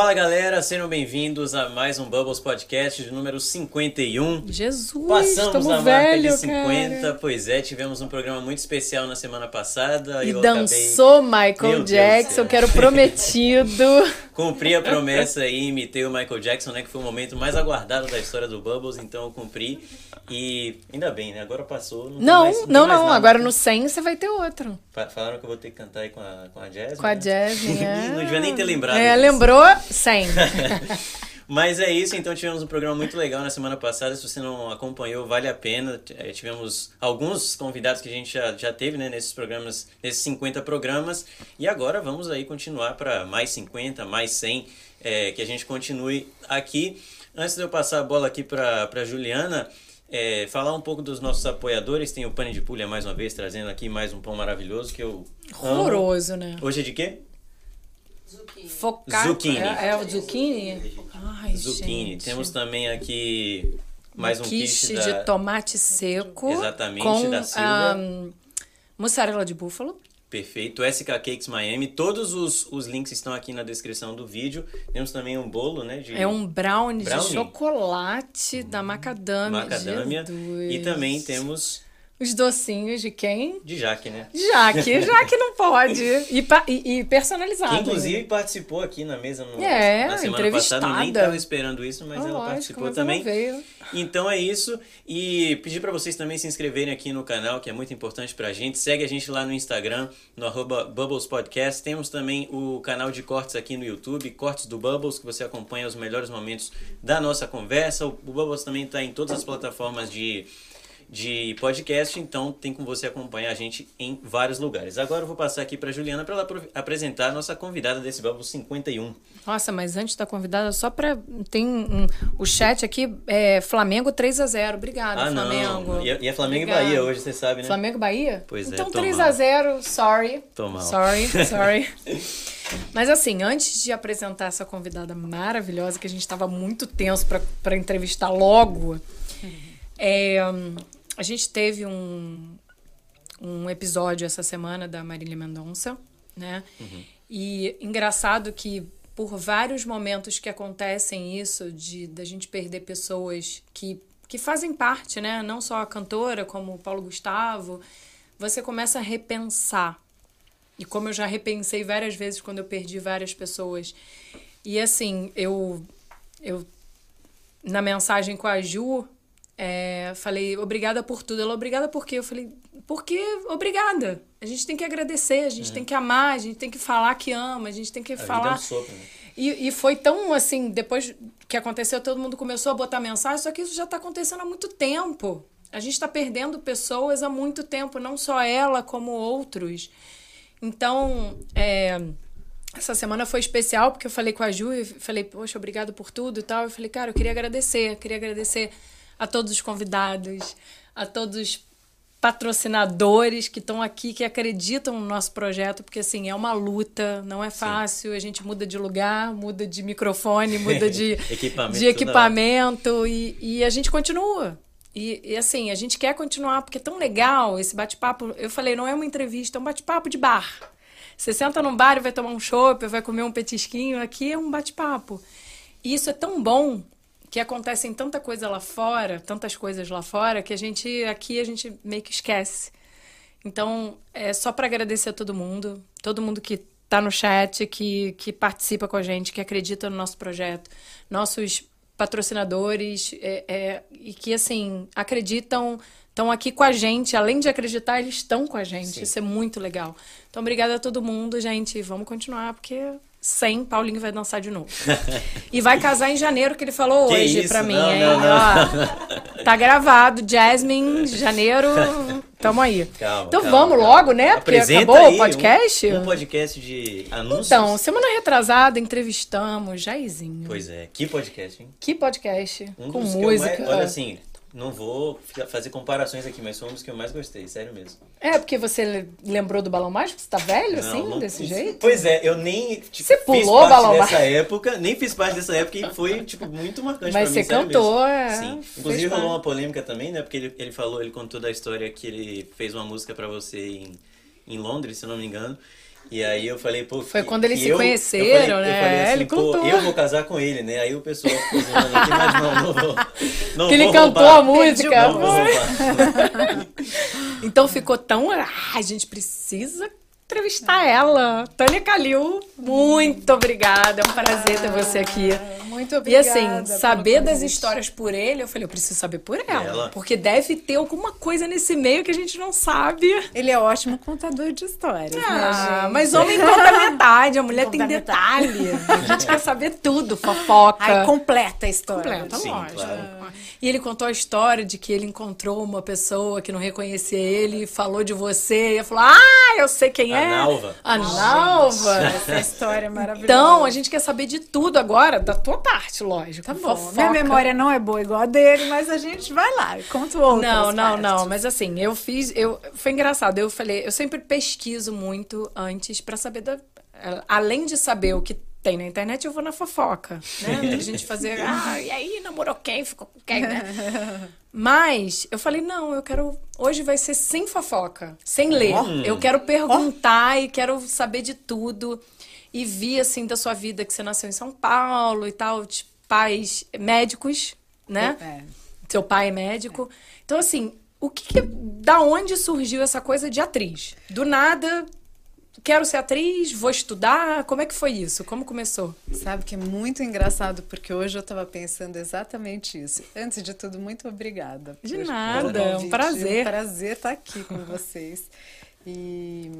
Fala galera, sejam bem-vindos a mais um Bubbles Podcast de número 51. Jesus, Passamos a marca velho, de 50, cara. pois é, tivemos um programa muito especial na semana passada. E dançou Meu Michael do Jackson, que era o prometido. acabei, cumpri a promessa e imitei o Michael Jackson, né, que foi o momento mais aguardado da história do Bubbles, então eu cumpri. E ainda bem, né, agora passou. Não, Não, mais- não, não. nada. Agora no 100 você vai ter outro. Fa- Falaram que eu vou ter que cantar aí com a, com a Jasmine. Com a né? Jasmine. é. Não devia nem ter lembrado É, disso. lembrou? 100. Mas é isso, então tivemos um programa muito legal na semana passada. Se você não acompanhou, vale a pena. Eh, Tivemos alguns convidados que a gente já, já teve né, nesses programas, nesses 50 programas. E agora vamos aí continuar para mais 50, mais 100, eh, que a gente continue aqui. Antes de eu passar a bola aqui para Juliana, eh, falar um pouco dos nossos apoiadores. Tem o Pane de Pulha mais uma vez, trazendo aqui mais um pão maravilhoso que eu amo. Horroroso, né? Hoje é de quê? Focar. Zucchini. É, é o zucchini? Ai, Zucchini. gente. Temos também aqui mais um quiche quiche da... de tomate seco. Exatamente, com, da Silva. ahn, mussarela de búfalo. Perfeito, SK Cakes Miami. Todos os, os links estão aqui na descrição do vídeo. Temos também um bolo, né? De É um brownie, Brownie? de chocolate da macadâmia. macadâmia. Jesus. E também temos Os docinhos de quem? de Jaque, né? Jaque, Jaque não pode. E, e- e personalizado. Que inclusive participou aqui na mesa no, É, na semana passada. Eu nem estava esperando isso, mas Ah, ela lógico, participou mas também. veio. Então é isso. E pedir para vocês também se inscreverem aqui no canal, que é muito importante pra gente. Segue a gente lá no Instagram, no arroba Bubbles Podcast. Temos também o canal de cortes aqui no YouTube, Cortes do Bubbles, que você acompanha os melhores momentos da nossa conversa. O Bubbles também está em todas as plataformas de, de podcast, então tem como você acompanhar a gente em vários lugares. Agora eu vou passar aqui para Juliana para ela apresentar a nossa convidada desse Bubbles 51. Nossa, mas antes da convidada, só pra. Tem um- o chat aqui, é Flamengo 3x0. Obrigada, Ah, Flamengo. não. E é, e é Flamengo Obrigada. e Bahia hoje, você sabe, né? Flamengo e Bahia? Pois é, então tô 3x0, sorry. Tô mal. Sorry, sorry. Mas assim, antes de apresentar essa convidada maravilhosa, que a gente estava muito tenso pra entrevistar logo, é, a gente teve um, um episódio essa semana da Marília Mendonça, né? E engraçado que por vários momentos que acontecem isso, de da gente perder pessoas que, que fazem parte, né? Não só a cantora, como o Paulo Gustavo, você começa a repensar. E como eu já repensei várias vezes quando eu perdi várias pessoas. E assim, eu, eu na mensagem com a Ju, é, falei, obrigada por tudo. Ela, obrigada por quê? Eu falei, porque obrigada. A gente tem que agradecer, a gente tem que amar, a gente tem que falar que ama, a gente tem que A é falar. sopro, né? E, e foi tão assim, depois que aconteceu, todo mundo começou a botar mensagem, só que isso já está acontecendo há muito tempo. A gente está perdendo pessoas há muito tempo, não só ela, como outros. Então, é, essa semana foi especial, porque eu falei com a Ju e falei, poxa, obrigado por tudo e tal. Eu falei, cara, eu queria agradecer, eu queria agradecer a todos os convidados, a todos os patrocinadores que estão aqui, que acreditam no nosso projeto, porque assim, é uma luta, não é fácil, a gente muda de lugar, muda de microfone, muda de Equipamento de toda equipamento e, e a gente continua. E, e assim, a gente quer continuar, porque é tão legal esse bate-papo. Eu falei, não é uma entrevista, é um bate-papo de bar. Você senta num bar e vai tomar um chopp, vai comer um petisquinho, aqui é um bate-papo. E isso é tão bom que acontecem tanta coisa lá fora, tantas coisas lá fora, que a gente aqui a gente meio que esquece. Então, é só para agradecer a todo mundo, todo mundo que tá no chat, que, que participa com a gente, que acredita no nosso projeto, nossos patrocinadores, é, é, e que, assim, acreditam, estão aqui com a gente. Além de acreditar, eles estão com a gente. Isso é muito legal. Então, obrigada a todo mundo, gente. Vamos continuar, porque sem Paulinho vai dançar de novo. e vai casar em janeiro, que ele falou Que hoje pra mim, Não, hein? não, não. Ó, tá gravado, Jasmine, janeiro. Tamo aí. Calma, então calma, vamos calma. logo, né? Porque Apresenta acabou o podcast. Um, um podcast de anúncios. Então, semana retrasada entrevistamos Jairzinho. Pois é, que podcast, hein? Que podcast? Um com música. mais- olha assim, não vou fazer comparações aqui, mas foi um dos que eu mais gostei, sério mesmo. É, porque você le- lembrou do Balão Mágico? Você tá velho Não, assim, não- desse jeito? Pois é, eu nem tipo, Você fiz pulou parte Balão dessa Mágico? época, nem fiz parte dessa época e foi tipo muito marcante Mas pra mim, você sério cantou, mesmo. é, Sim. Inclusive rolou parte. uma polêmica também, né? Porque ele, ele falou, ele contou da história que ele fez uma música pra você em, em Londres, se eu não me engano. E aí eu falei, pô. Foi quando eles se eu- conheceram, eu falei, né? Eu falei assim, Ele contou. eu vou casar com ele, né? Aí o pessoal ficou zoando aqui, mas não, não vou. Não Que ele vou cantou roubar. a música. Não vou roubar. Então ficou tão. Ah, a gente precisa entrevistar ela. Tânia Calil, muito obrigada. É um prazer ter você aqui. Muito E obrigada. assim, pelo saber das histórias por ele, eu falei, eu preciso saber por ela. Ela. Porque deve ter alguma coisa nesse meio que a gente não sabe. Ele é ótimo contador de histórias, Ah, né, mas homem conta metade, a mulher Conta tem metade. detalhe. A gente quer saber tudo, fofoca. Aí completa a história. Completa, Sim, lógico. claro. E ele contou a história de que ele encontrou uma pessoa que não reconhecia ele, falou de você, e falou: Ah, eu sei quem A é. Nalva. A Nalva. Essa história é maravilhosa. Então, a gente quer saber de tudo agora, da tua parte, lógico. Tá bom. Fofoca. Minha memória não é boa igual a dele, mas a gente vai lá, conta outras Não, não, partes. não. Mas assim, eu fiz. Eu, foi engraçado. Eu falei, eu sempre pesquiso muito antes pra saber da. Além de saber o que tem na internet, eu vou na fofoca, né? Pra gente fazer. Ah, e aí, namorou quem? Ficou com quem, né? Mas eu falei, não, eu quero. Hoje vai ser sem fofoca, sem ler. Eu quero perguntar e quero saber de tudo. E vi, assim, da sua vida que você nasceu em São Paulo e tal, de pais médicos, né? É. Seu pai é médico. Então, assim, o que, que- da onde surgiu essa coisa de atriz? Do nada, quero ser atriz, vou estudar. Como é que foi isso? Como começou? Sabe que é muito engraçado, porque hoje eu estava pensando exatamente isso. Antes de tudo, muito obrigada. De nada, é um prazer. É um prazer estar aqui com vocês. E,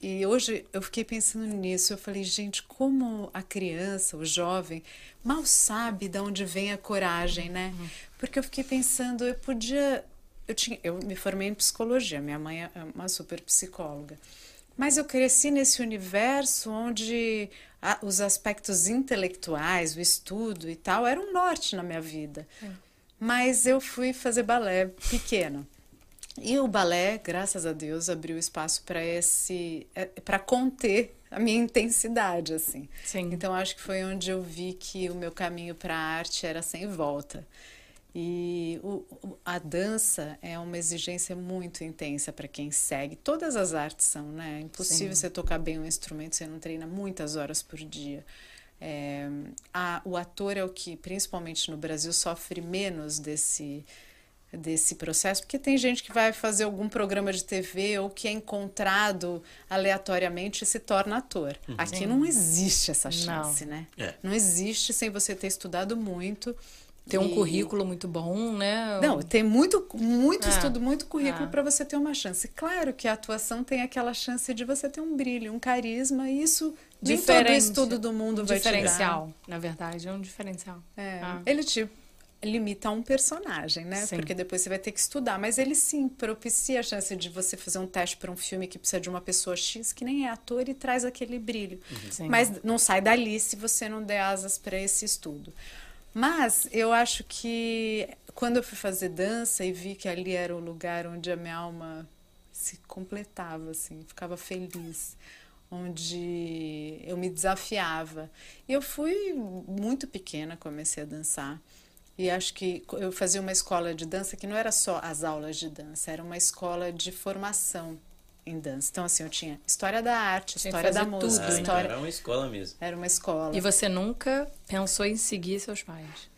e hoje eu fiquei pensando nisso. Eu falei, gente, como a criança, o jovem, mal sabe de onde vem a coragem, né? Porque eu fiquei pensando, eu podia. Eu, tinha, eu me formei em psicologia, minha mãe é uma super psicóloga. Mas eu cresci nesse universo onde a- os aspectos intelectuais, o estudo e tal, eram um norte na minha vida. Mas eu fui fazer balé pequeno. E o balé, graças a Deus, abriu espaço para esse para conter a minha intensidade assim. Sim. Então acho que foi onde eu vi que o meu caminho para a arte era sem volta. E o, a dança é uma exigência muito intensa para quem segue. Todas as artes são, né? É impossível você tocar bem um instrumento, você não treina muitas horas por dia. É, a- o ator é o que, principalmente no Brasil, sofre menos desse desse processo, porque tem gente que vai fazer algum programa de TV ou que é encontrado aleatoriamente e se torna ator. Aqui não existe essa chance, né? É. Não existe sem você ter estudado muito. Ter um e- currículo muito bom, né? Não, tem muito, muito É. estudo, muito currículo É. para você ter uma chance. Claro que a atuação tem aquela chance de você ter um brilho, um carisma, e isso nem todo Diferente. estudo do mundo vai te dar. diferencial, na verdade, é um diferencial. É, Ah. Ele te limita a um personagem, né? Sim. Porque depois você vai ter que estudar. Mas ele sim propicia a chance de você fazer um teste para um filme que precisa de uma pessoa X que nem é ator e traz aquele brilho. Sim. Mas não sai dali se você não der asas para esse estudo. Mas eu acho que quando eu fui fazer dança e vi que ali era o lugar onde a minha alma se completava, assim, ficava feliz, onde eu me desafiava. E eu fui muito pequena, comecei a dançar. E acho que eu fazia uma escola de dança que não era só as aulas de dança, era uma escola de formação em dança. Então, assim, eu tinha história da arte, história da tudo, música, Ah, então história. era uma escola mesmo. Era uma escola. E você nunca pensou em seguir seus pais?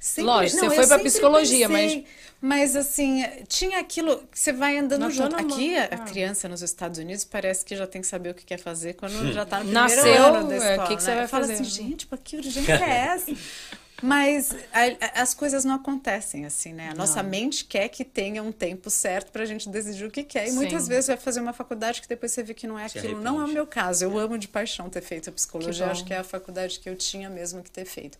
Sempre- Lógico, você eu foi pra sempre psicologia, pensei, mas assim, tinha aquilo que você vai andando junto. mão. Aqui, a Ah. criança nos Estados Unidos parece que já tem que saber o que quer fazer quando já tá no primeiro Nasceu, ano da é, escola. o que que você né? vai Eu falo fazer? assim, gente, pô, que urgência é essa? Mas a- a- as coisas não acontecem assim, né? A nossa mente quer que tenha um tempo certo pra gente decidir o que quer. E muitas Sim. vezes vai fazer uma faculdade que depois você vê que não é Se aquilo. Não é o meu caso. Eu amo de paixão ter feito a psicologia. Acho que é a faculdade que eu tinha mesmo que ter feito.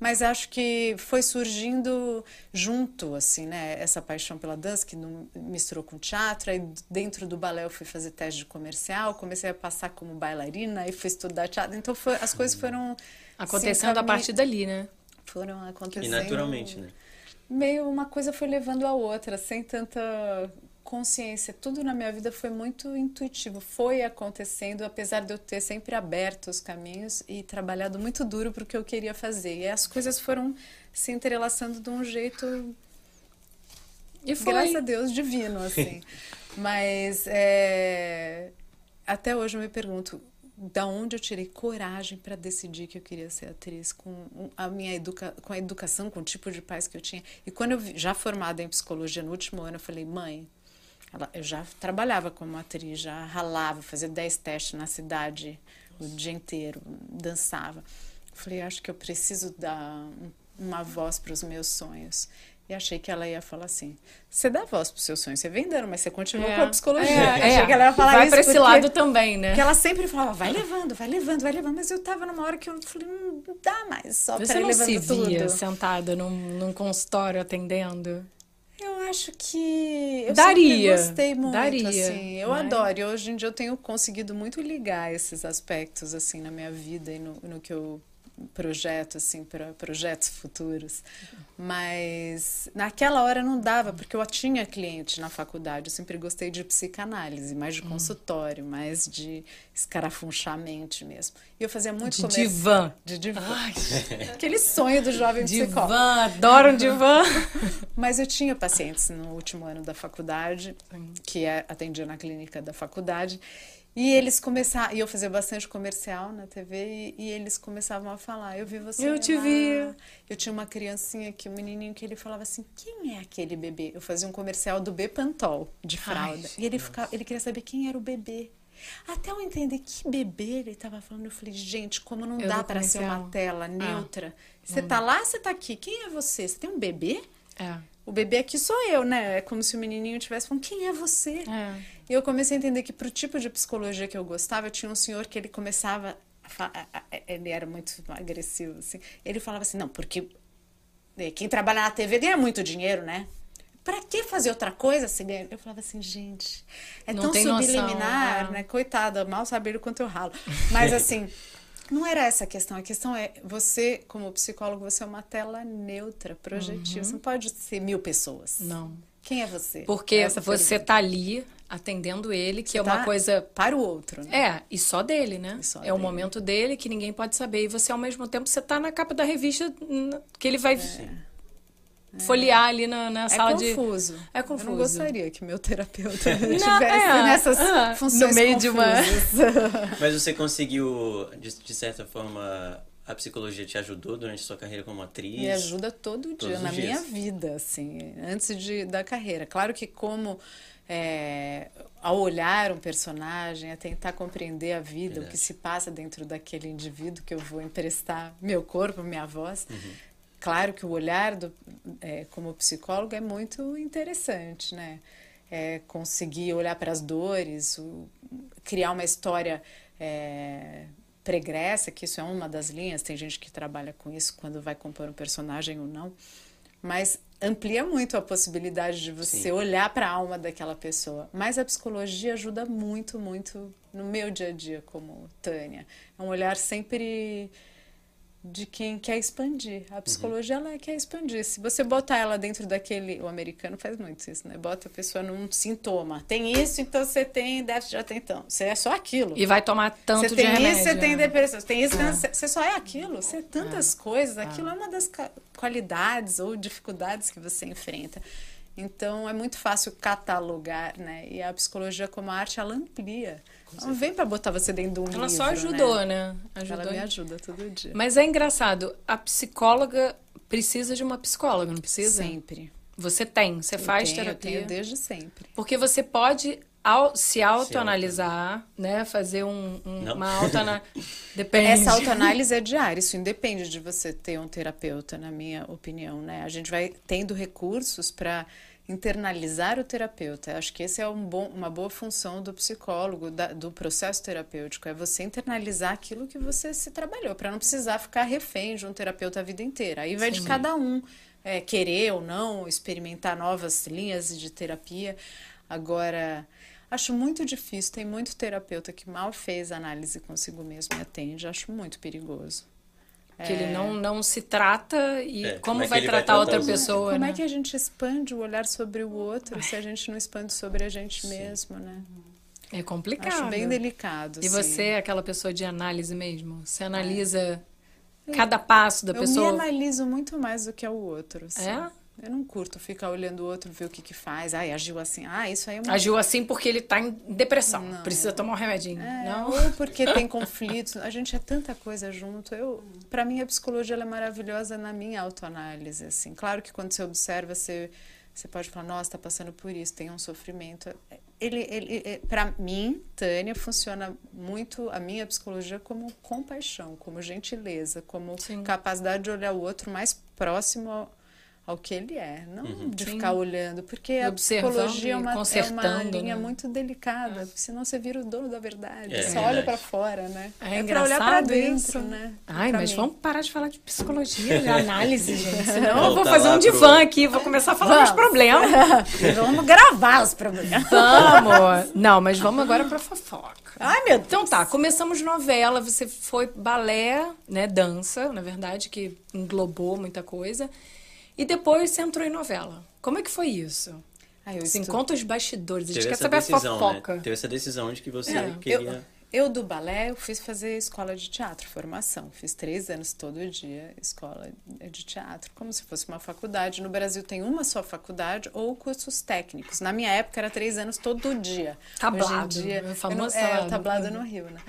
Mas acho que foi surgindo junto, assim, né? Essa paixão pela dança que não misturou com teatro. Aí dentro do balé eu fui fazer teste de comercial, comecei a passar como bailarina e fui estudar teatro. Então foi- as coisas foram Acontecendo a partir dali, né? Foram acontecendo E naturalmente, né? meio uma coisa foi levando a outra, sem tanta consciência. Tudo na minha vida foi muito intuitivo, foi acontecendo, apesar de eu ter sempre aberto os caminhos e trabalhado muito duro para o que eu queria fazer. E as coisas foram se entrelaçando de um jeito, E foi. graças a Deus, divino, assim. Mas é, até hoje eu me pergunto da onde eu tirei coragem para decidir que eu queria ser atriz com a minha educa com a educação com o tipo de pais que eu tinha. E quando eu já formada em psicologia no último ano eu falei mãe ela, eu já trabalhava como atriz já ralava fazia 10 testes na cidade o dia inteiro dançava. Eu falei acho que eu preciso dar uma voz para os meus sonhos e achei que ela ia falar assim: você dá voz pro seu sonho, você vem dando, mas você continua é, com a psicologia. É, achei é. que ela ia falar vai isso. Vai pra esse lado também, né? Porque ela sempre falava: vai levando, vai levando, vai levando. Mas eu tava numa hora que eu falei: não dá mais, só você pra não levando se via tudo. sentada num, num consultório atendendo? Eu acho que eu daria, gostei muito, daria, assim. Eu mas... adoro. E hoje em dia eu tenho conseguido muito ligar esses aspectos assim na minha vida e no, no que eu projeto assim para projetos futuros. Mas naquela hora não dava porque eu tinha cliente na faculdade. Eu sempre gostei de psicanálise mais de hum. consultório mais de escarafunchar a mente mesmo. E eu fazia muito de comer... divã. de divã. Aquele sonho do jovem psicólogo divã adoro um divã. Mas eu tinha pacientes no último ano da faculdade que é, atendia na clínica da faculdade e eles começaram, e eu fazia bastante comercial na TV, e, e, eles começavam a falar, eu vi você Eu te lá. vi. Eu tinha uma criancinha aqui, um menininho, que ele falava assim, quem é aquele bebê? Eu fazia um comercial do Bepantol, de fralda. Ai, e ele, ficava, ele queria saber quem era o bebê. Até eu entender que bebê ele estava falando, eu falei, gente, como não eu dá para ser uma tela ah, neutra. Ah, você tá lá, você tá aqui, quem é você? Você tem um bebê? É. O bebê aqui sou eu, né? É como se o menininho tivesse falando, quem é você? É. E eu comecei a entender que pro tipo de psicologia que eu gostava, eu tinha um senhor que ele começava ele era muito agressivo assim. Ele falava assim: "Não, porque é, quem trabalha na TV ganha muito dinheiro, né? Para que fazer outra coisa se ganha?" Eu falava assim: "Gente, é Não tão subliminar, noção, né? Coitada, mal saber o quanto eu ralo." Mas assim, não era essa a questão. A questão é você, como psicólogo, você é uma tela neutra, projetiva. Uhum. Você não pode ser mil pessoas. Não. Quem é você? Porque Essa você está ali atendendo ele, que Você é uma tá coisa para o outro, né? É, e só dele, né? Só é dele. o momento dele que ninguém pode saber e você ao mesmo tempo você tá na capa da revista que ele vai é. Folhear ali na, na é sala de confuso. É confuso. Eu não gostaria que meu terapeuta estivesse é, nessas ah, funções no meio confusas. de uma Mas você conseguiu de, de certa forma a psicologia te ajudou durante a sua carreira como atriz? Me ajuda todo dia, na dias. minha vida, assim, antes de, da carreira. Claro que como é, ao olhar um personagem, a tentar compreender a vida, Verdade. o que se passa dentro daquele indivíduo que eu vou emprestar meu corpo, minha voz. Uhum. Claro que o olhar do, é, como psicólogo é muito interessante, né? É conseguir olhar para as dores, o, criar uma história é, pregressa, que isso é uma das linhas, tem gente que trabalha com isso quando vai compor um personagem ou não, mas amplia muito a possibilidade de você Sim. olhar para a alma daquela pessoa. Mas a psicologia ajuda muito, muito no meu dia a dia como Tânia. É um olhar sempre de quem quer expandir. A psicologia uhum. ela quer expandir. Se você botar ela dentro daquele, o americano faz muito isso, né? Bota a pessoa num sintoma. Tem isso, então você tem déficit de atenção. Você é só aquilo. E vai tomar tanto você de tem remédio. isso, você tem depressão. Você tem isso, é. você só é aquilo. Você é tantas é. coisas. Aquilo é. é uma das qualidades ou dificuldades que você enfrenta. Então é muito fácil catalogar, né? E a psicologia como arte ela amplia. Não vem para botar você dentro de um ela livro. Ela só ajudou, né? né? Ajudou. Ela me ajuda todo dia. Mas é engraçado, a psicóloga precisa de uma psicóloga, não precisa? Sempre. Você tem, você eu faz tenho, terapia. Eu tenho desde sempre. Porque você pode se autoanalisar, né? Fazer um, um uma autoanálise. Depende. Essa autoanálise é diária, isso independe de você ter um terapeuta, na minha opinião, né? A gente vai tendo recursos para internalizar o terapeuta. Acho que esse é um bom, uma boa função do psicólogo, da, do processo terapêutico, é você internalizar aquilo que você se trabalhou, para não precisar ficar refém de um terapeuta a vida inteira. Aí vai Sim. de cada um é, querer ou não experimentar novas linhas de terapia. Agora, acho muito difícil, tem muito terapeuta que mal fez análise consigo mesmo e atende, acho muito perigoso. Que é... ele não, não se trata e é, como, como é vai tratar vai outra pessoa. Como né? é que a gente expande o olhar sobre o outro se a gente não expande sobre a gente Sim. mesmo, né? É complicado. Acho bem delicado. E sim. você é aquela pessoa de análise mesmo? Você analisa é. cada passo da eu pessoa? Eu me analiso muito mais do que o outro. Assim. É? Eu não curto ficar olhando o outro, ver o que que faz. Ai, agiu assim. Ah, isso aí é uma... Agiu assim porque ele tá em depressão. Precisa tomar um remedinho. É, não? Ou porque tem conflitos. A gente é tanta coisa junto. Eu, para mim, a psicologia é maravilhosa na minha autoanálise. Assim. Claro que quando você observa, você, você pode falar, nossa, está passando por isso, tem um sofrimento. Ele, ele, para mim, Tânia, funciona muito a minha psicologia como compaixão, como gentileza, como Sim. capacidade de olhar o outro mais próximo ao, ao que ele é, não Uhum. de Sim. ficar olhando, porque a psicologia é uma, é uma linha né? muito delicada, senão você vira o dono da verdade, É você verdade. olha para fora, né? É pra olhar para dentro, né? Ai, Pra mas mim. vamos parar de falar de psicologia, de análise, gente. Senão eu vou fazer um pro- divã aqui, vou começar a falar dos problemas. Vamos gravar os problemas. Vamos! Não, mas vamos agora pra fofoca. Ai, meu Deus. Então tá, começamos novela, você foi balé, né, dança, na verdade, que englobou muita coisa. E depois você entrou em novela. Como é que foi isso? Ai, eu Assim, estu- conta os bastidores, a gente Teve quer saber a decisão, fofoca. né? Teve essa decisão de que você É. queria... Eu, eu do balé, eu fiz fazer escola de teatro, formação. Fiz três anos todo dia escola de teatro, como se fosse uma faculdade. No Brasil tem uma só faculdade ou cursos técnicos. Na minha época era três anos todo dia. Tablado, Hoje em dia, não- famoso é, tablado. tablado no Rio, né?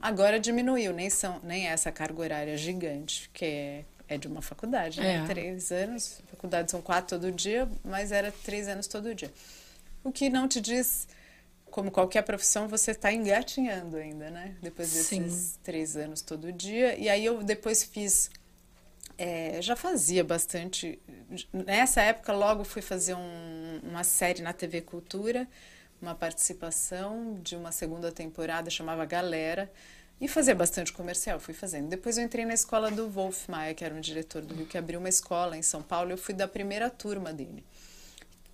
Agora diminuiu, nem são nem essa carga horária gigante, que é, é de uma faculdade, né? É. Três anos, faculdade são quatro todo dia, mas era três anos todo dia. O que não te diz, como qualquer profissão, você está engatinhando ainda, né? Depois desses Sim. três anos todo dia. E aí eu depois fiz. é, já fazia bastante. Nessa época, logo fui fazer um- uma série na TV Cultura, uma participação de uma segunda temporada, chamava Galera. E fazia bastante comercial, fui fazendo. Depois eu entrei na escola do Wolf Maia, que era um diretor do Rio, que abriu uma escola em São Paulo. Eu fui da primeira turma dele.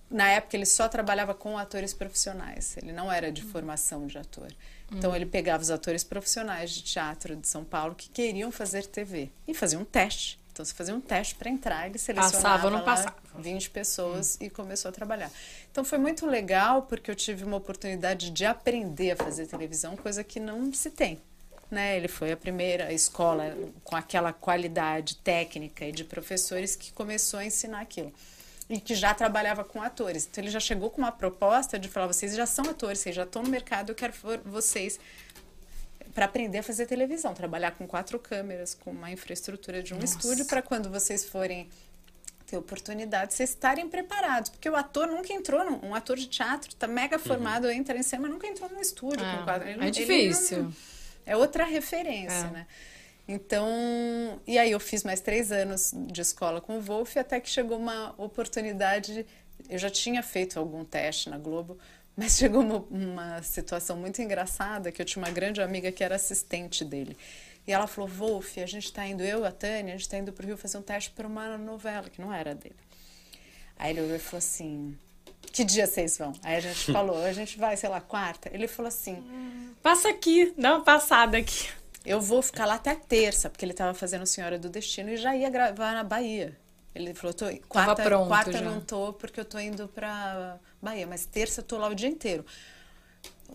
Na época ele só trabalhava com atores profissionais, ele não era de formação de ator. Então ele pegava os atores profissionais de teatro de São Paulo que queriam fazer TV e fazia um teste. Então você fazia um teste para entrar, ele selecionava Passava não passava? 20 pessoas e começou a trabalhar. Então foi muito legal porque eu tive uma oportunidade de aprender a fazer televisão, coisa que não se tem. Né? Ele foi a primeira escola com aquela qualidade técnica e de professores que começou a ensinar aquilo. E que já trabalhava com atores. Então ele já chegou com uma proposta de falar: vocês já são atores, vocês já estão no mercado, eu quero vocês para aprender a fazer televisão, trabalhar com quatro câmeras, com uma infraestrutura de um estúdio, para quando vocês forem ter oportunidade, vocês estarem preparados. Porque o ator nunca entrou, num, um ator de teatro tá mega formado, entra em cena, mas nunca entrou num estúdio É, com. Ele é não- ele difícil. não- é outra referência, É. né? Então, e aí eu fiz mais três anos de escola com o Wolf, até que chegou uma oportunidade. Eu já tinha feito algum teste na Globo, mas chegou uma, uma situação muito engraçada que eu tinha uma grande amiga que era assistente dele. E ela falou: Wolf, a gente está indo, eu, a Tânia, a gente está indo para o Rio fazer um teste para uma novela, que não era dele. Aí ele olhou e falou assim: Que dia vocês vão? Aí a gente falou: A gente vai, sei lá, quarta. Ele falou assim: Passa aqui, dá uma passada aqui. Eu vou ficar lá até terça, porque ele estava fazendo Senhora do Destino e já ia gravar na Bahia. Ele falou, tô, quarta, pronto quarta já. não tô porque eu tô indo pra Bahia, mas terça eu tô lá o dia inteiro.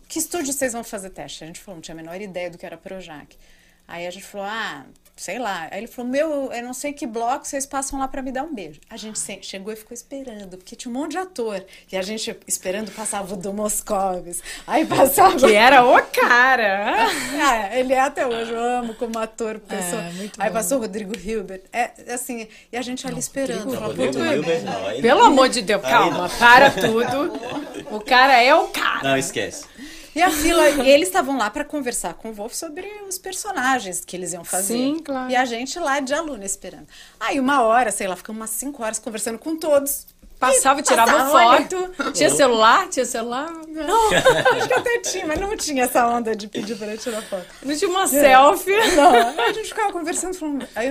Que estúdio vocês vão fazer teste? A gente falou, não tinha a menor ideia do que era Projac. Aí a gente falou, ah, sei lá. Aí ele falou, meu, eu não sei que bloco vocês passam lá pra me dar um beijo. A gente se- chegou e ficou esperando, porque tinha um monte de ator. E a gente esperando passava o do Moscovis. Aí passava... Que era o cara. Ah, ele é até hoje, eu amo como ator, pessoa. É, muito Aí bom. passou o Rodrigo Hilbert. É assim, e a gente ali esperando. Não, falava, Rodrigo "Puta, Hilbert, não. Aí Pelo não. amor de Deus, calma, não. para tudo. O cara é o cara. Não, esquece. E a fila, e eles estavam lá para conversar com o Wolf sobre os personagens que eles iam fazer. Sim, claro. E a gente lá de aluna esperando. Aí uma hora, sei lá, ficamos umas cinco horas conversando com todos. Passava, tirava Passava, olha. foto. Tinha celular? Tinha celular? Não, acho que até tinha, mas não tinha essa onda de pedir para tirar foto. Não tinha uma selfie. Não, a gente ficava conversando, falando. Aí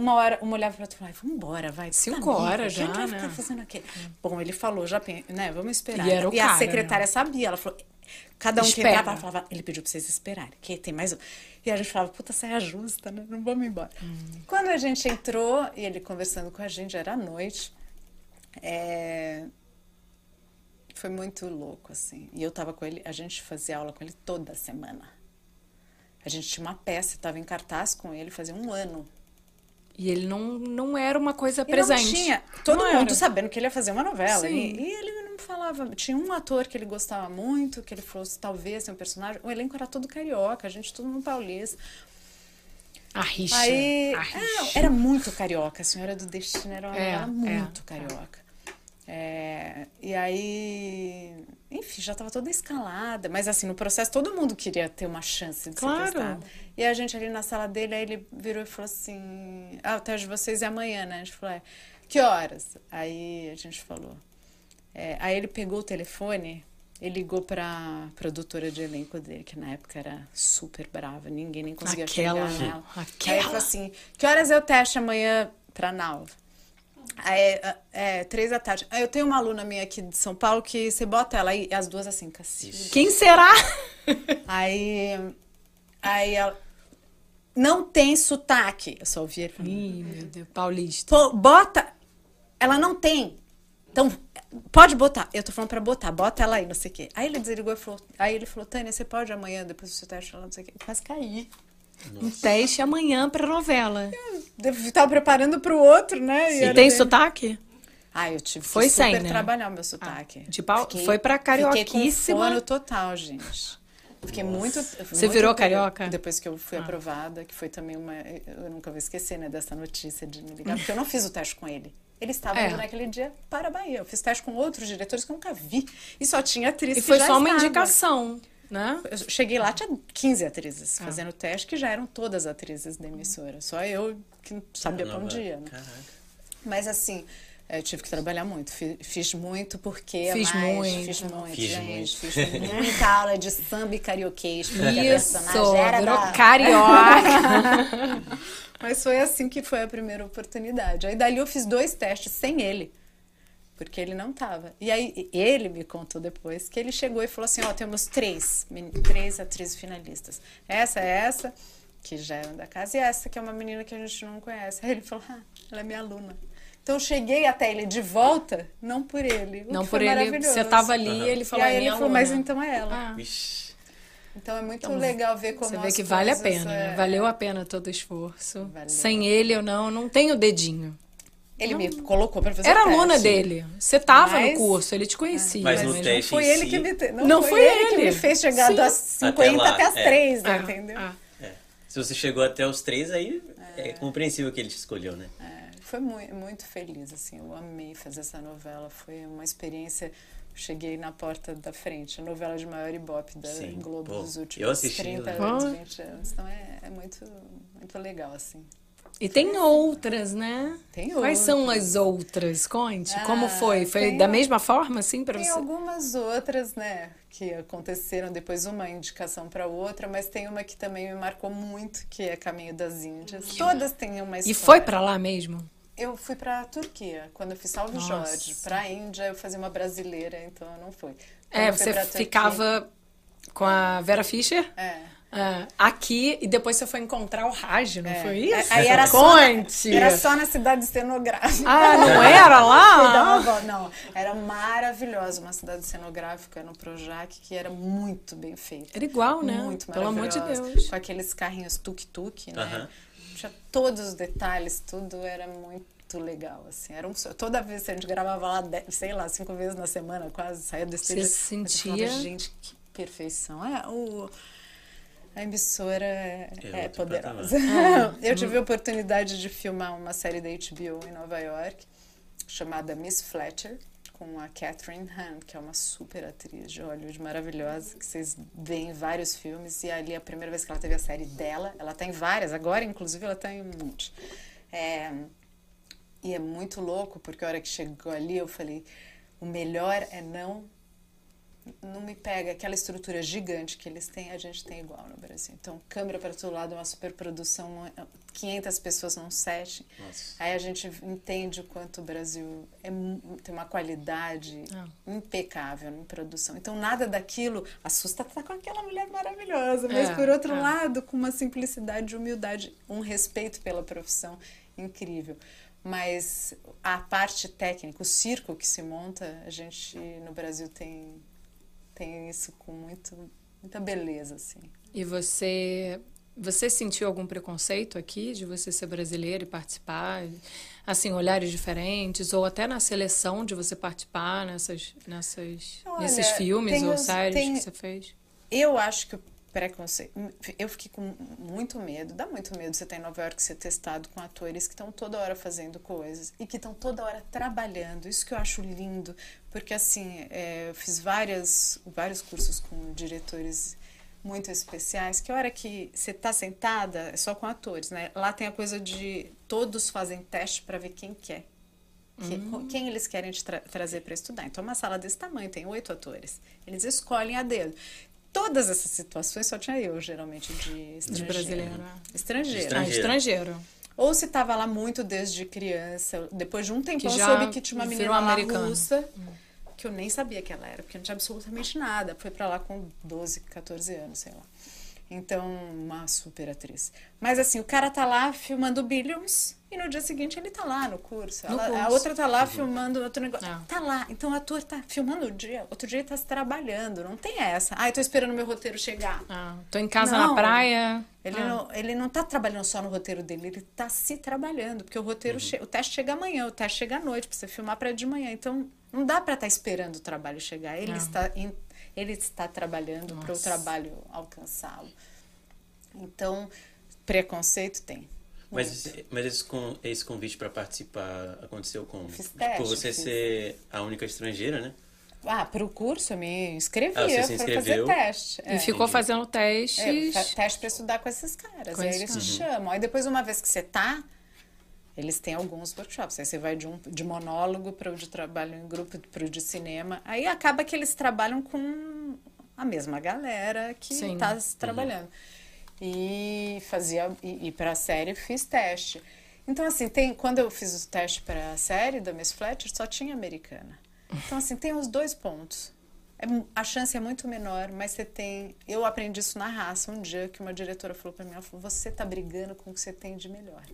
uma hora, uma olhava para outra e falava, vamos embora, vai. Cinco Amiga, horas já, né? ficar fazendo aqui? Bom, ele falou, já, né, vamos esperar. E era o a cara, secretária sabia, ela falou, cada um que Espera. entrava, falava, ele pediu para vocês esperarem, que tem mais um. E a gente falava, puta, saia justa, né, não vamos embora. Hum. Quando a gente entrou, e ele conversando com a gente, era à noite, é, foi muito louco, assim. E eu tava com ele, a gente fazia aula com ele toda semana. A gente tinha uma peça, estava em cartaz com ele fazia um ano. E ele não, não era uma coisa E presente. não tinha todo Não mundo era. sabendo que ele ia fazer uma novela. Sim. E, e ele não falava. Tinha um ator que ele gostava muito, que ele fosse talvez ser um personagem. O elenco era todo carioca, a gente tudo no paulista. A rixa. Aí. a é, rixa. era muito carioca. A Senhora do Destino era É, novela é, muito carioca. É, e aí, enfim, já estava toda escalada, mas assim, no processo todo mundo queria ter uma chance de Claro. ser testado. E a gente ali na sala dele, aí ele virou e falou assim: Ah, o teste de vocês é amanhã, né? A gente falou: é. Que horas? Aí a gente falou. É, aí ele pegou o telefone e ligou pra produtora de elenco dele, que na época era super brava, ninguém nem conseguia Aquela, chegar nela. Aí aquela. ele falou assim: Que horas é o teste amanhã pra Nalva? Aí, é, é, três da tarde. Aí eu tenho uma aluna minha aqui de São Paulo que você bota ela aí, e as duas assim, Cacilda. Quem será? Aí, aí ela. Não tem sotaque. Eu só ouvi ele falando. Ih, meu Deus, paulista. Pô, bota. Ela não tem. Então, pode botar. Eu tô falando pra botar, bota ela aí, não sei o quê. Aí ele desligou e falou. Aí ele falou, Tânia, você pode amanhã, depois do seu teste, ela não sei o quê. Eu quase caí. Um teste amanhã pra novela. Eu tava preparando pro outro, né? E era tem dele. sotaque? Ah, eu tive Foi que super sem, né? trabalhar o meu sotaque. de pau- foi pra Fiquei com carioquíssima. fono total, gente. Fiquei muito. Você virou carioca? Depois que eu fui aprovada, que foi também uma. Eu nunca vou esquecer, né, dessa notícia de me ligar, porque eu não fiz o teste com ele. Ele estava É. indo naquele dia para a Bahia. Eu fiz teste com outros diretores que eu nunca vi. E só tinha atriz E que foi já só uma estava. indicação, né? Eu cheguei lá, tinha 15 atrizes Ah. fazendo teste, que já eram todas atrizes da emissora. Só eu que sabia para um dia, né? Caraca. Mas assim, eu tive que trabalhar muito. Fi- Fiz muito porque é Fiz mais, muito. Fiz muito, Fiz gente. muito. Fiz muita aula de samba e carioquês. Isso, era da- carioca. Mas foi assim que foi a primeira oportunidade. Aí dali eu fiz dois testes sem ele. Porque ele não tava. E aí ele me contou depois que ele chegou e falou assim: ó, temos três, três atrizes finalistas. Essa é essa, que já é da casa, e essa que é uma menina que a gente não conhece. Aí ele falou: ah, ela é minha aluna. Então eu cheguei até ele de volta, não por ele. o Não que por foi ele, maravilhoso. você tava ali e ele E falou, aí é ele minha falou, mas aluna. então é ela. Ah. Vixe. Então é muito Então, legal ver como Você vê que vale a pena, é, né? Valeu a pena todo o esforço. Valeu. Sem ele, eu não, não tenho dedinho. Ele me colocou pra fazer Era teste. aluna dele. Você tava Mas- no curso, ele te conhecia. Mas no Mas teste não foi ele si- que me te- não, Não foi, foi ele, que ele. me fez chegar Sim. das 50 lá, até, as é. 3, Ah, entendeu? ah. É. Se você chegou até os três, aí é, compreensível que ele te escolheu, né? É, foi muito, muito feliz, assim, eu amei fazer essa novela, foi uma experiência, cheguei na porta da frente, a novela de maior ibope da Sim. Globo Pô, dos últimos assisti, 30 eu anos, lembro. 20 anos, então é, é muito, muito legal, assim. E tem outras, né? Tem Quais são outras. as outras? Conte. Ah, Como foi? Foi tem da a- mesma forma, assim, pra Tem você? algumas outras, né, que aconteceram depois uma indicação para outra, mas tem uma que também me marcou muito, que é Caminho das Índias. Todas têm uma história. E foi pra lá mesmo? Eu fui pra Turquia, quando eu fiz Salve Nossa. Jorge. Pra Índia eu fazia uma brasileira, então eu não fui. Quando É, você Turquia- ficava com a Vera Fischer É. ah, aqui e depois você foi encontrar o Raj, não é. foi isso? Aí era só, na, Conte! era só na cidade cenográfica. Ah, não era lá? Volta. Não, era maravilhosa, uma cidade cenográfica no Projac que era muito bem feita. Era igual, né? Muito Pelo amor de. Deus. Com aqueles carrinhos tuk-tuk, né? Aham. Tinha todos os detalhes, tudo era muito legal, assim. Era um sonho. Toda vez que a gente gravava lá, de- sei lá, cinco vezes na semana, quase, saía do estúdio. Você sentia- falava, gente, que perfeição. É, o... A emissora é, É é poderosa. Eu tive a oportunidade de filmar uma série da HBO em Nova York, chamada Miss Fletcher, com a Catherine Hahn, que é uma super atriz de Hollywood maravilhosa, que vocês veem em vários filmes. E ali, a primeira vez que ela teve a série dela, ela tá em várias, agora, inclusive, ela tá em um monte. É, e é muito louco, porque a hora que chegou ali, eu falei: o melhor é não não me pega aquela estrutura gigante que eles têm, a gente tem igual no Brasil. Então, câmera para todo lado, uma superprodução, 500 pessoas num set. Nossa. Aí a gente entende o quanto o Brasil é, tem uma qualidade Ah. impecável em produção. Então, nada daquilo assusta estar com aquela mulher maravilhosa, mas É, por outro é. lado, com uma simplicidade, humildade, um respeito pela profissão incrível. Mas a parte técnica, o circo que se monta, a gente no Brasil tem tem isso com muito muita beleza assim. E você Você sentiu algum preconceito aqui de você ser brasileira e participar? Assim, olhares diferentes? Ou até na seleção de você participar nessas, nessas, Olha, nesses filmes ou séries tem- que você fez? Eu acho que preconceito. Eu fiquei com muito medo, dá muito medo você estar em Nova York ser testado com atores que estão toda hora fazendo coisas e que estão toda hora trabalhando. Isso que eu acho lindo, porque assim, é, eu fiz várias, vários cursos com diretores muito especiais, que a hora que você está sentada é só com atores, né? Lá tem a coisa de todos fazem teste para ver quem quer. Que- Quem eles querem te tra- trazer para estudar. Então, uma sala desse tamanho tem oito atores. Eles escolhem a dedo. Todas essas situações só tinha eu, geralmente, de estrangeiro. brasileira. Estrangeiro. Ah, Estrangeiro. estrangeiro. Ou se estava lá muito desde criança. Depois de um tempão, Que eu já soube que tinha uma menina lá russa, que eu nem sabia que ela era, porque não tinha absolutamente nada. Foi para lá com 12, 14 anos, sei lá. Então, uma super atriz. Mas assim, o cara tá lá filmando Billions e no dia seguinte ele tá lá no curso. No Ela- A curso. outra tá lá filmando outro negócio. É. Tá lá. Então o ator tá filmando o dia, outro dia ele tá trabalhando. Não tem essa. Ai, tô esperando meu roteiro chegar. Ah, tô em casa Não. na praia. Ele, Ah. não, ele não tá trabalhando só no roteiro dele, ele tá se trabalhando, porque o roteiro, che- o teste chega amanhã, o teste chega à noite, pra você filmar para de manhã. Então, não dá para estar esperando o trabalho chegar. Ele Não. está em- ele está trabalhando para o trabalho alcançá-lo. Então, preconceito tem. Mas, esse, mas esse, esse convite para participar aconteceu como? Fiz Por você fiz. ser a única estrangeira, né? Ah, para o curso eu me inscrevi Ah, você se para fazer inscreveu? teste. E É. ficou fazendo testes. É, teste para estudar com esses caras. Com e aí eles Uhum. te chamam. Aí depois, uma vez que você tá, eles têm alguns workshops. Aí você vai de um de monólogo para o de trabalho em grupo, para o de cinema. Aí acaba que eles trabalham com a mesma galera que está trabalhando. E fazia e, e para a série fiz teste. Então assim, tem quando eu fiz o teste para a série da Miss Fletcher, só tinha americana. Então assim, tem os dois pontos. É a chance é muito menor, mas você tem. Eu aprendi isso na raça um dia que uma diretora falou para mim: ela falou, você tá brigando com o que você tem de melhor.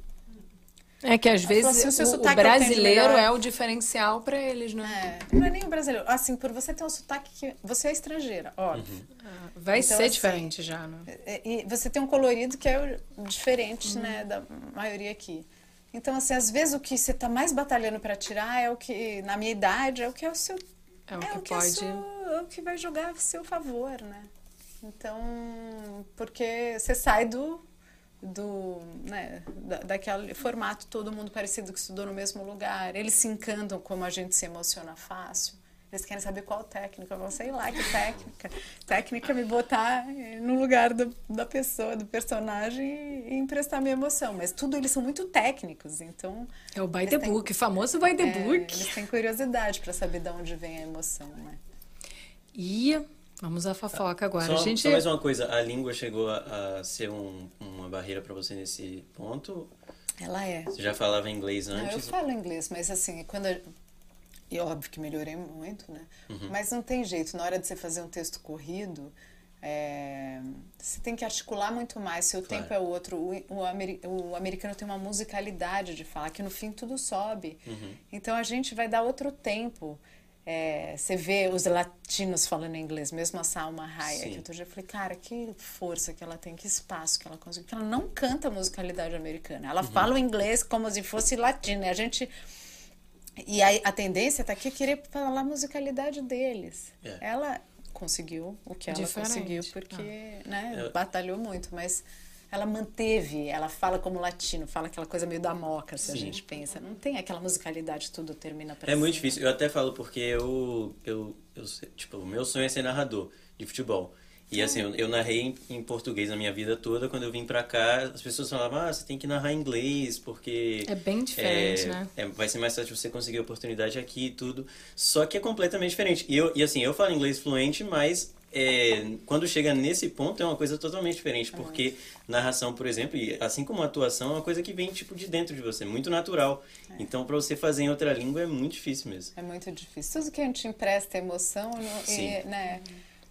É que às vezes assim, o o, o tenho de brasileiro é o diferencial pra eles, né? É, não é nem o brasileiro. Assim, por você ter um sotaque que. Você é estrangeira, óbvio. Ah, Vai Então, ser assim, diferente já, né? E, e você tem um colorido que é o- diferente, né, da maioria aqui. Então, assim, às vezes o que você tá mais batalhando para tirar é o que, na minha idade, é o que é o seu. É o é que o que, é pode. seu- é o que vai jogar a seu favor, né? Então, porque você sai do. Do né, da, daquele formato todo mundo parecido que estudou no mesmo lugar. Eles se encantam como a gente se emociona fácil. Eles querem saber qual técnica. Eu vou, sei lá que técnica. Técnica é me botar no lugar do, da pessoa, do personagem e, emprestar minha emoção. Mas tudo eles são muito técnicos, então É o by the têm- book, famoso by the é, book. eles têm curiosidade para saber de onde vem a emoção, né? E vamos à fofoca agora. Só, a gente só mais uma coisa, a língua chegou a, a ser um- uma barreira para você nesse ponto? Ela é. Você já falava inglês Não, eu antes? falo inglês, mas assim, quando. eu- E óbvio que melhorei muito, né? Uhum. Mas não tem jeito, na hora de você fazer um texto corrido, é, você tem que articular muito mais, seu Claro. tempo é outro. O, o, ameri- o americano tem uma musicalidade de falar, que no fim tudo sobe. Uhum. Então a gente vai dar outro tempo. É, você vê os latinos falando inglês, mesmo a Salma Hayek. Sim. que Outro dia eu falei, cara, que força que ela tem, que espaço que ela consegue. Porque ela não canta a musicalidade americana. Uhum. Ela fala o inglês como se fosse latina. E a gente. E aí a tendência tá aqui querer falar a musicalidade deles. É. Ela conseguiu o que ela Diferente. conseguiu, porque né, É. batalhou muito, mas ela manteve, ela fala como latino, fala aquela coisa meio da moca, se a Sim. gente pensa. Não tem aquela musicalidade, tudo termina pra É muito cima. difícil. Eu até falo porque eu, eu, eu tipo, o meu sonho é ser narrador de futebol. E assim, eu, eu narrei em, em português a minha vida toda. Quando eu vim pra cá, as pessoas falavam, ah, você tem que narrar em inglês, porque... É bem diferente, é, né? é, vai ser mais fácil você conseguir oportunidade aqui e tudo. Só que é completamente diferente. E, eu, e assim, eu falo inglês fluente, mas é, quando chega nesse ponto é uma coisa totalmente diferente. Porque narração, por exemplo, e assim como a atuação, é uma coisa que vem tipo de dentro de você, muito natural. Então, pra você fazer em outra língua é muito difícil mesmo. É muito difícil. Tudo que a gente empresta emoção, no- Sim. e, né?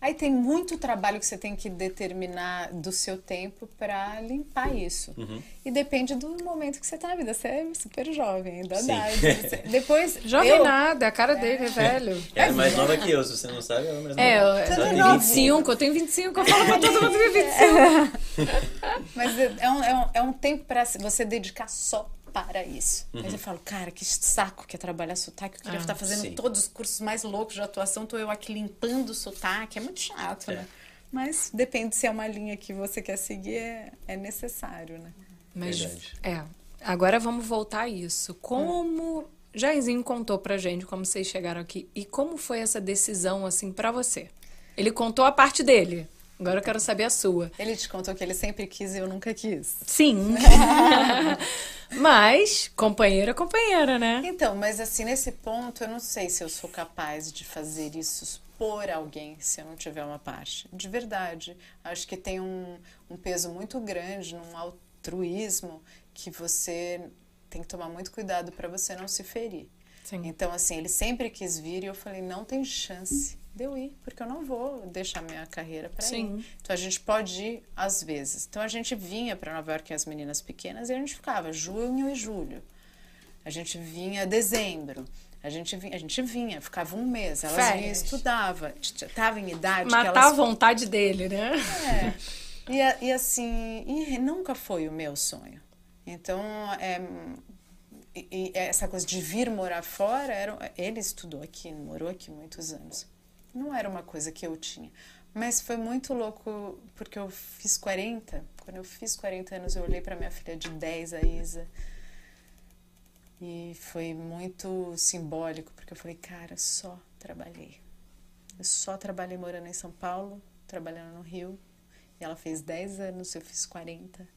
Aí tem muito trabalho que você tem que determinar do seu tempo para limpar isso. Uhum. E depende do momento que você tá na vida. Você é super jovem, dá. Você- Depois. Jovem eu, nada, a cara dele é velho. Ela é mais nova que eu, se você não sabe, ela é mais nova. É, eu, tem novo. 25, eu tenho 25, eu falo pra todo mundo que eu tenho 25. Mas é um, é um, é um tempo para você dedicar só para isso. Uhum. Mas eu falo, cara, que saco que é trabalhar sotaque. Eu queria Ah, estar fazendo sim. todos os cursos mais loucos de atuação, tô eu aqui limpando o sotaque. É muito chato, É. né? Mas depende se é uma linha que você quer seguir, é, é necessário, né? Mas, Verdade. é, agora vamos voltar a isso. Como Jairzinho contou pra gente como vocês chegaram aqui e como foi essa decisão, assim, pra você? Ele contou a parte dele. Agora eu quero saber a sua. Ele te contou que ele sempre quis e eu nunca quis. Sim. Mas, companheira é companheira, né? Então, mas assim, nesse ponto, eu não sei se eu sou capaz de fazer isso por alguém se eu não tiver uma parte. De verdade. Acho que tem um, um peso muito grande num altruísmo que você tem que tomar muito cuidado para você não se ferir. Sim. Então, assim, ele sempre quis vir e eu falei, não tem chance de eu ir, porque eu não vou deixar minha carreira para ir. Então, a gente pode ir às vezes. Então, a gente vinha para Nova York, as meninas pequenas, e a gente ficava junho e julho. A gente vinha dezembro. A gente vinha, a gente vinha ficava um mês. Elas vinham e Férias. estudava. Estava em idade Matar elas a vontade dele, né? é. E, e assim, e nunca foi o meu sonho. Então, é, e- e essa coisa de vir morar fora, era, ele estudou aqui, morou aqui muitos anos. Não era uma coisa que eu tinha. Mas foi muito louco, porque eu fiz 40. Quando eu fiz 40 anos, eu olhei para minha filha de 10, a Isa. E foi muito simbólico, porque eu falei, cara, só trabalhei. Eu só trabalhei morando em São Paulo, trabalhando no Rio. E ela fez 10 anos, eu fiz 40.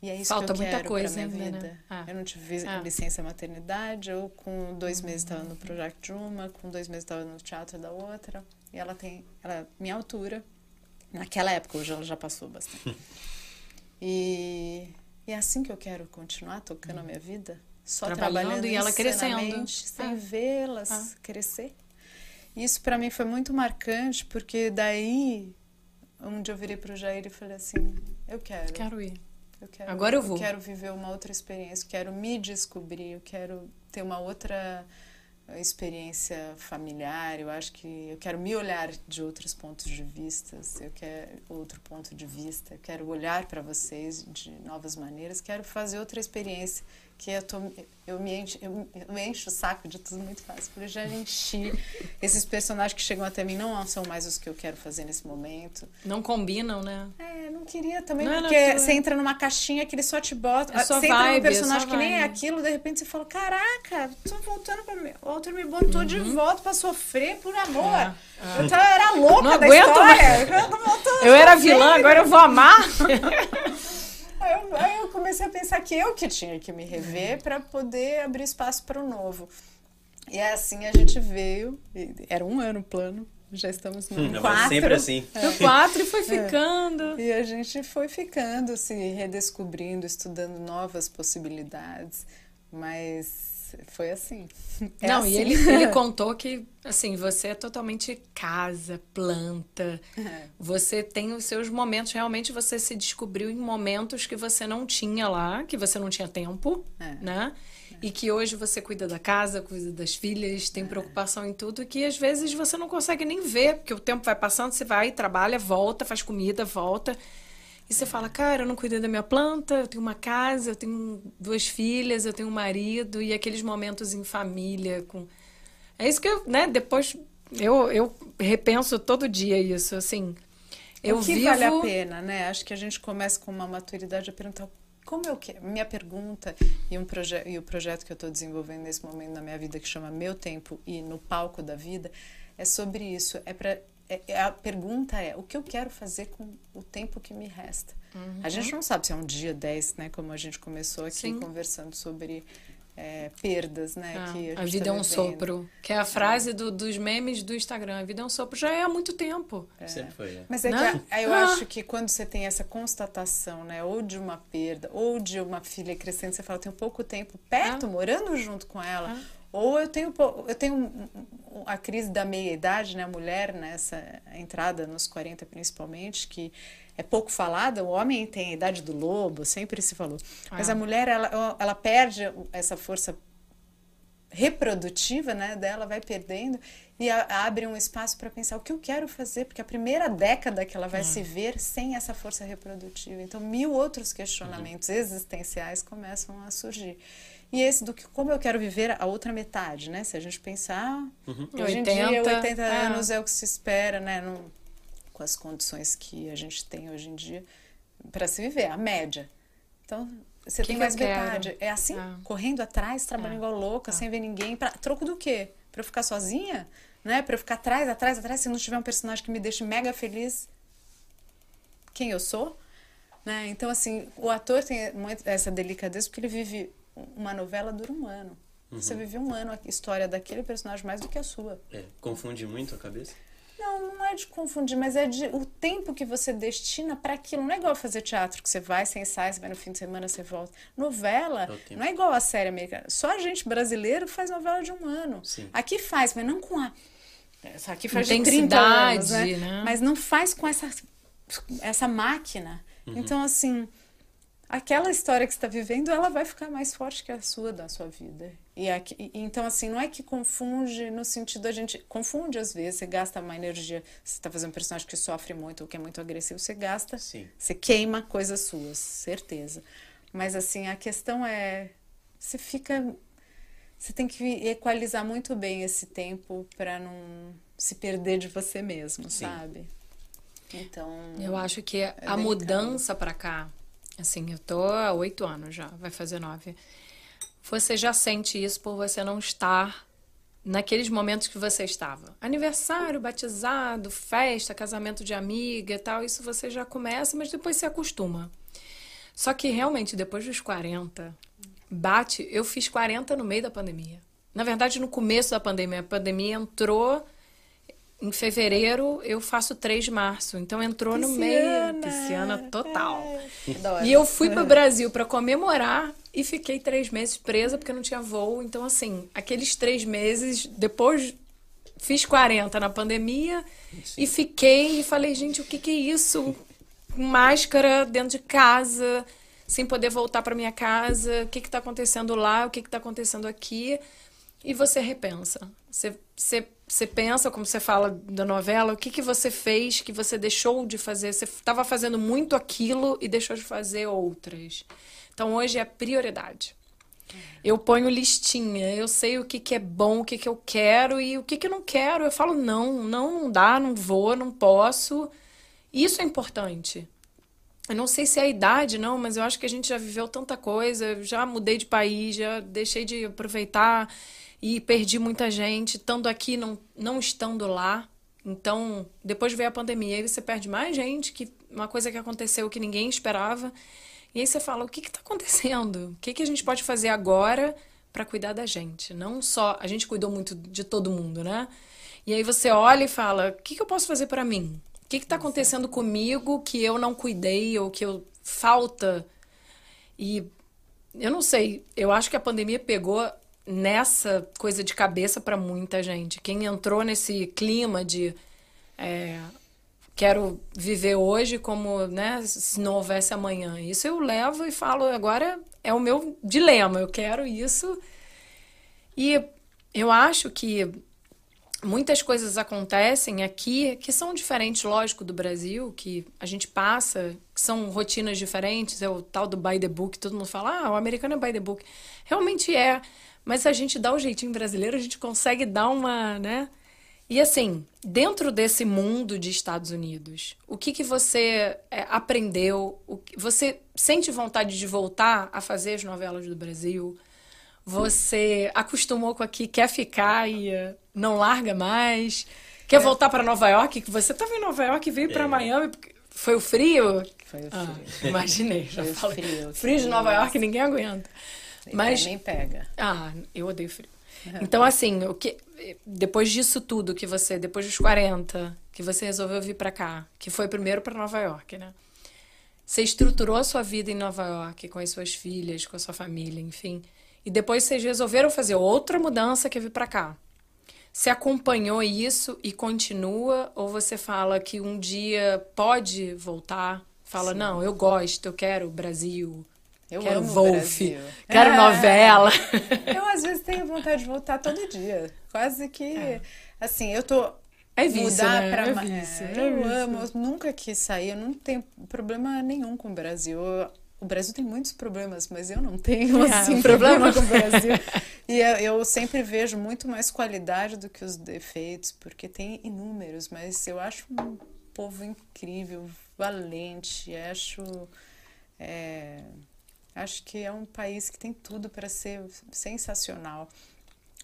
E é isso Falta que eu muita coisa ainda, vida. né? Ah. Eu não tive Ah. licença maternidade, eu com dois meses estava no projeto de uma, com dois meses estava no teatro da outra. E ela tem, ela é minha altura. Naquela época, hoje ela já passou bastante. e, e é assim que eu quero continuar tocando a minha vida. Só Trabalhando trabalhando e ela crescendo. sem Ah. vê-las Ah. crescer. Isso para mim foi muito marcante, porque daí um dia eu virei pro Jair e falei assim: eu quero. Quero ir. Eu quero, Agora eu vou. quero viver uma outra experiência, eu quero me descobrir, eu quero ter uma outra experiência familiar. Eu acho que eu quero me olhar de outros pontos de vista. Eu quero outro ponto de vista. Eu quero olhar para vocês de novas maneiras. Quero fazer outra experiência que eu, tô, eu, me encho, eu, eu encho o saco de tudo muito fácil. Porque eu já enchi. Esses personagens que chegam até mim não são mais os que eu quero fazer nesse momento. Não combinam, né? É, não queria também, Não é porque tua- você entra numa caixinha que ele só te bota. É sua você entra num vibe, é personagem sua que nem é vibe. aquilo, de repente você fala: Caraca, tô voltando pra mim. O outro me botou de volta pra sofrer por amor. Uhum. É, Eu tava, era louca Não da aguento história. Eu tô voltando Eu era vilã, agora eu vou amar. Aí eu, aí eu comecei a pensar que eu que tinha que me rever para poder abrir espaço para o novo. E é assim a gente veio. Era um ano o plano. Já estamos no Não, quatro. sempre assim. No quatro e foi ficando. E a gente foi ficando, se redescobrindo, estudando novas possibilidades, mas foi assim. É Não, assim. e ele, ele contou que, assim, você é totalmente casa, planta. É. Você tem os seus momentos, realmente você se descobriu em momentos que você não tinha lá, que você não tinha tempo, É. né? E que hoje você cuida da casa, cuida das filhas, É. tem preocupação em tudo, que às vezes você não consegue nem ver, porque o tempo vai passando, você vai, trabalha, volta, faz comida, volta. E você fala, cara, eu não cuidei da minha planta, eu tenho uma casa, eu tenho duas filhas, eu tenho um marido, e aqueles momentos em família com. É isso que eu, né, depois eu, eu repenso todo dia isso, assim. Eu o que vivo. vale a pena, né? Acho que a gente começa com uma maturidade a perguntar como eu quero. Minha pergunta e, um proje e o projeto que eu estou desenvolvendo nesse momento na minha vida, que chama Meu Tempo e no Palco da Vida, é sobre isso. É é- a pergunta é: o que eu quero fazer com o tempo que me resta? A gente não sabe se é um dia 10, né? Como a gente começou aqui Sim. conversando sobre é, perdas, né? Ah, que a gente vida tá é um sopro. Que é a frase do- dos memes do Instagram. A vida é um sopro. Já é há muito tempo. Sempre foi, né? Mas é Né? que a- eu Ah. acho que quando você tem essa constatação, né, ou de uma perda, ou de uma filha crescendo, você fala, tem pouco tempo perto, morando junto com ela, Ou eu tenho, eu tenho a crise da meia-idade, né? A mulher nessa entrada nos 40 principalmente, que é pouco falada. O homem tem a idade do lobo, sempre se falou. Mas a ah. mulher, ela, ela perde essa força reprodutiva né, dela, vai perdendo e a, abre um espaço para pensar o que eu quero fazer, porque a primeira década que ela vai se ver sem essa força reprodutiva. Então, mil outros questionamentos uhum. existenciais começam a surgir. E esse do que como eu quero viver a outra metade, né? Se a gente pensar, uhum. hoje 80, em dia 80 é. anos é o que se espera, né? Com as condições que a gente tem hoje em dia para se viver, a média. Então, você tem mais metade. É assim, ah. correndo atrás, trabalhando ah. igual louca, ah. sem ver ninguém. Pra, troco do quê? Para eu ficar sozinha? Né? Para eu ficar atrás, atrás, atrás, se não tiver um personagem que me deixe mega feliz, quem eu sou? Né? Então, assim, o ator tem muito essa delicadeza porque ele vive uma novela dura um ano. Uhum. Você vive um ano a história daquele personagem mais do que a sua. É, confunde muito a cabeça? Não, não é de confundir, mas é de o tempo que você destina para aquilo. Não é igual fazer teatro, que você vai, sem ensaio, você vai no fim de semana, você volta. Novela é não é igual a série americana. Só a gente brasileiro faz novela de um ano. Sim. Aqui faz, mas não com a. Aqui faz de 30 anos, né? né? Mas não faz com essa, essa máquina. Uhum. Então, assim, aquela história que você está vivendo, ela vai ficar mais forte que a sua da sua vida. E, aqui, então, assim, não é que confunde no sentido a gente. Confunde às vezes, você gasta uma energia. Você está fazendo um personagem que sofre muito ou que é muito agressivo, você gasta, Sim. você queima coisas suas, certeza. Mas, assim, a questão é. Você fica. Você tem que equalizar muito bem esse tempo para não se perder de você mesmo, Sim. sabe? Então. Eu acho que é a mudança para cá Assim, eu tô há oito anos já, vai fazer nove. Você já sente isso por você não estar naqueles momentos que você estava. Aniversário, batizado, festa, casamento de amiga e tal, isso você já começa, mas depois se acostuma. Só que realmente, depois dos 40, bate. Eu fiz 40 no meio da pandemia. Na verdade, no começo da pandemia. A pandemia entrou em fevereiro eu faço 3 de março, então entrou pisciana. no meio, pisciana total. É. E eu fui para o Brasil para comemorar e fiquei três meses presa porque não tinha voo. Então, assim, aqueles três meses, depois fiz 40 na pandemia Sim. e fiquei e falei, gente, o que, que é isso? Máscara dentro de casa, sem poder voltar para minha casa, o que está acontecendo lá, o que está acontecendo aqui. E você repensa. Você, você você pensa, como você fala da novela, o que, que você fez que você deixou de fazer? Você estava fazendo muito aquilo e deixou de fazer outras. Então hoje é prioridade. Eu ponho listinha, eu sei o que, que é bom, o que, que eu quero e o que, que eu não quero. Eu falo, não, não, não dá, não vou, não posso. Isso é importante. Eu não sei se é a idade, não, mas eu acho que a gente já viveu tanta coisa, já mudei de país, já deixei de aproveitar e perdi muita gente, estando aqui, não, não estando lá. Então, depois veio a pandemia, aí você perde mais gente, que uma coisa que aconteceu que ninguém esperava. E aí você fala, o que está acontecendo? O que, que a gente pode fazer agora para cuidar da gente? Não só, a gente cuidou muito de todo mundo, né? E aí você olha e fala, o que, que eu posso fazer para mim? O que está acontecendo comigo que eu não cuidei ou que eu falta? E eu não sei, eu acho que a pandemia pegou nessa coisa de cabeça para muita gente. Quem entrou nesse clima de é, quero viver hoje como né, se não houvesse amanhã. Isso eu levo e falo, agora é o meu dilema, eu quero isso. E eu acho que muitas coisas acontecem aqui que são diferentes, lógico, do Brasil, que a gente passa, que são rotinas diferentes, é o tal do by the book, todo mundo fala, ah, o americano é by the book. Realmente é. Mas se a gente dá o jeitinho brasileiro, a gente consegue dar uma, né? E assim, dentro desse mundo de Estados Unidos, o que, que você é, aprendeu? O que, você sente vontade de voltar a fazer as novelas do Brasil? Você acostumou com aqui, quer ficar e uh, não larga mais? Quer é. voltar para Nova York? Que você estava em Nova York e veio é. para Miami. Foi o frio? Foi o ah, frio. Ah, imaginei, já falei. Frio, frio de Nova York, ninguém aguenta. Mas nem pega. Ah, eu odeio frio. Então, assim, o que depois disso tudo que você, depois dos 40, que você resolveu vir para cá, que foi primeiro para Nova York, né? Você estruturou a sua vida em Nova York com as suas filhas, com a sua família, enfim. e depois vocês resolveram fazer outra mudança que é vir para cá. Você acompanhou isso e continua? Ou você fala que um dia pode voltar? Fala, Sim. não, eu gosto, eu quero Brasil. Eu quero amo Wolf, quero é. novela. Eu às vezes tenho vontade de voltar todo dia. Quase que. É. Assim, eu tô. É vício, mudar né? pra. É vício, é, eu vício. amo, eu nunca quis sair, eu não tenho problema nenhum com o Brasil. Eu, o Brasil tem muitos problemas, mas eu não tenho é, assim, problema com o Brasil. e eu, eu, sempre vejo muito mais qualidade do que os defeitos, porque tem inúmeros, mas eu acho um povo incrível, valente, acho. É, Acho que é um país que tem tudo para ser sensacional.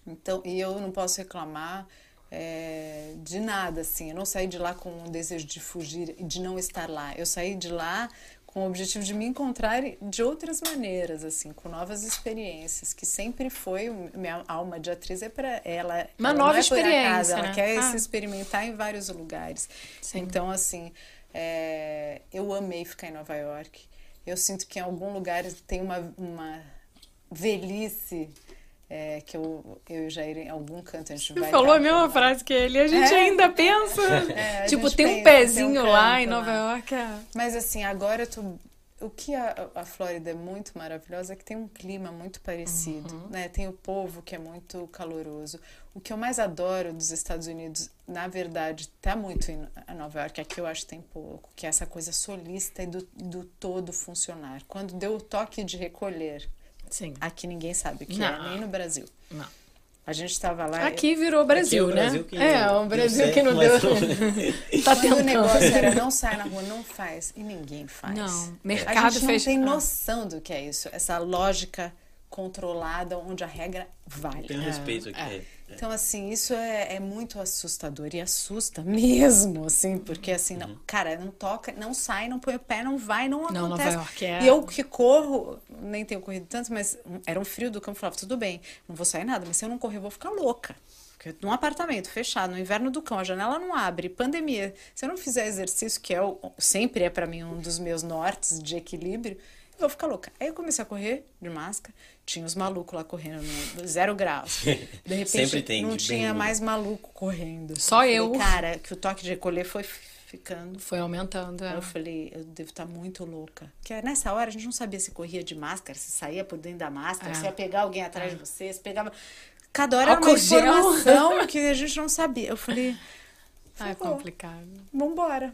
Então, e eu não posso reclamar é, de nada, assim. Eu não saí de lá com o desejo de fugir e de não estar lá. Eu saí de lá com o objetivo de me encontrar de outras maneiras, assim, com novas experiências, que sempre foi minha alma de atriz é para ela. Uma ela nova é experiência. Acaso, ela né? quer ah. se experimentar em vários lugares. Sim. Então, assim, é, eu amei ficar em Nova York. Eu sinto que em algum lugar tem uma, uma velhice é, que eu, eu e o Jair, em algum canto, a gente Você vai. falou a mesma frase que ele, a gente é. ainda pensa. É, tipo, tem um pezinho um lá em Nova lá. York. É. Mas assim, agora eu tô o que a, a Flórida é muito maravilhosa é que tem um clima muito parecido, uhum. né? Tem o povo que é muito caloroso. O que eu mais adoro dos Estados Unidos, na verdade, tá muito em Nova York, aqui eu acho que tem pouco, que é essa coisa solista e do, do todo funcionar. Quando deu o toque de recolher, Sim. aqui ninguém sabe o que é, Não. é, nem no Brasil. Não. A gente estava lá. Aqui virou Brasil, né? Brasil que é, o Brasil que não deu. tá Quando o negócio era não sai na rua, não faz. E ninguém faz. Não, mercado A gente fez... não tem noção do que é isso. Essa lógica controlada, onde a regra vale. Tem um respeito aqui. É. Então, assim, isso é, é, muito assustador e assusta mesmo, assim, porque assim, não, uhum. cara, não toca, não sai, não põe o pé, não vai, não, não acontece. Nova York é... E eu que corro, nem tenho corrido tanto, mas era um frio do campo, eu falava, tudo bem, não vou sair nada, mas se eu não correr, eu vou ficar louca. Porque num apartamento fechado, no inverno do cão, a janela não abre, pandemia, se eu não fizer exercício, que é o, sempre é para mim um dos meus nortes de equilíbrio, eu vou ficar louca. Aí eu comecei a correr de máscara, tinha os malucos lá correndo no zero graus. De repente tem, não tinha bem... mais maluco correndo. Só eu. Falei, cara, que o toque de recolher foi ficando. Foi aumentando. É. Eu falei, eu devo estar muito louca. Porque nessa hora a gente não sabia se corria de máscara, se saía por dentro da máscara, é. se ia pegar alguém atrás é. de você, se pegava. Cada hora era uma informação que a gente não sabia. Eu falei. Ah, é complicado. Vambora.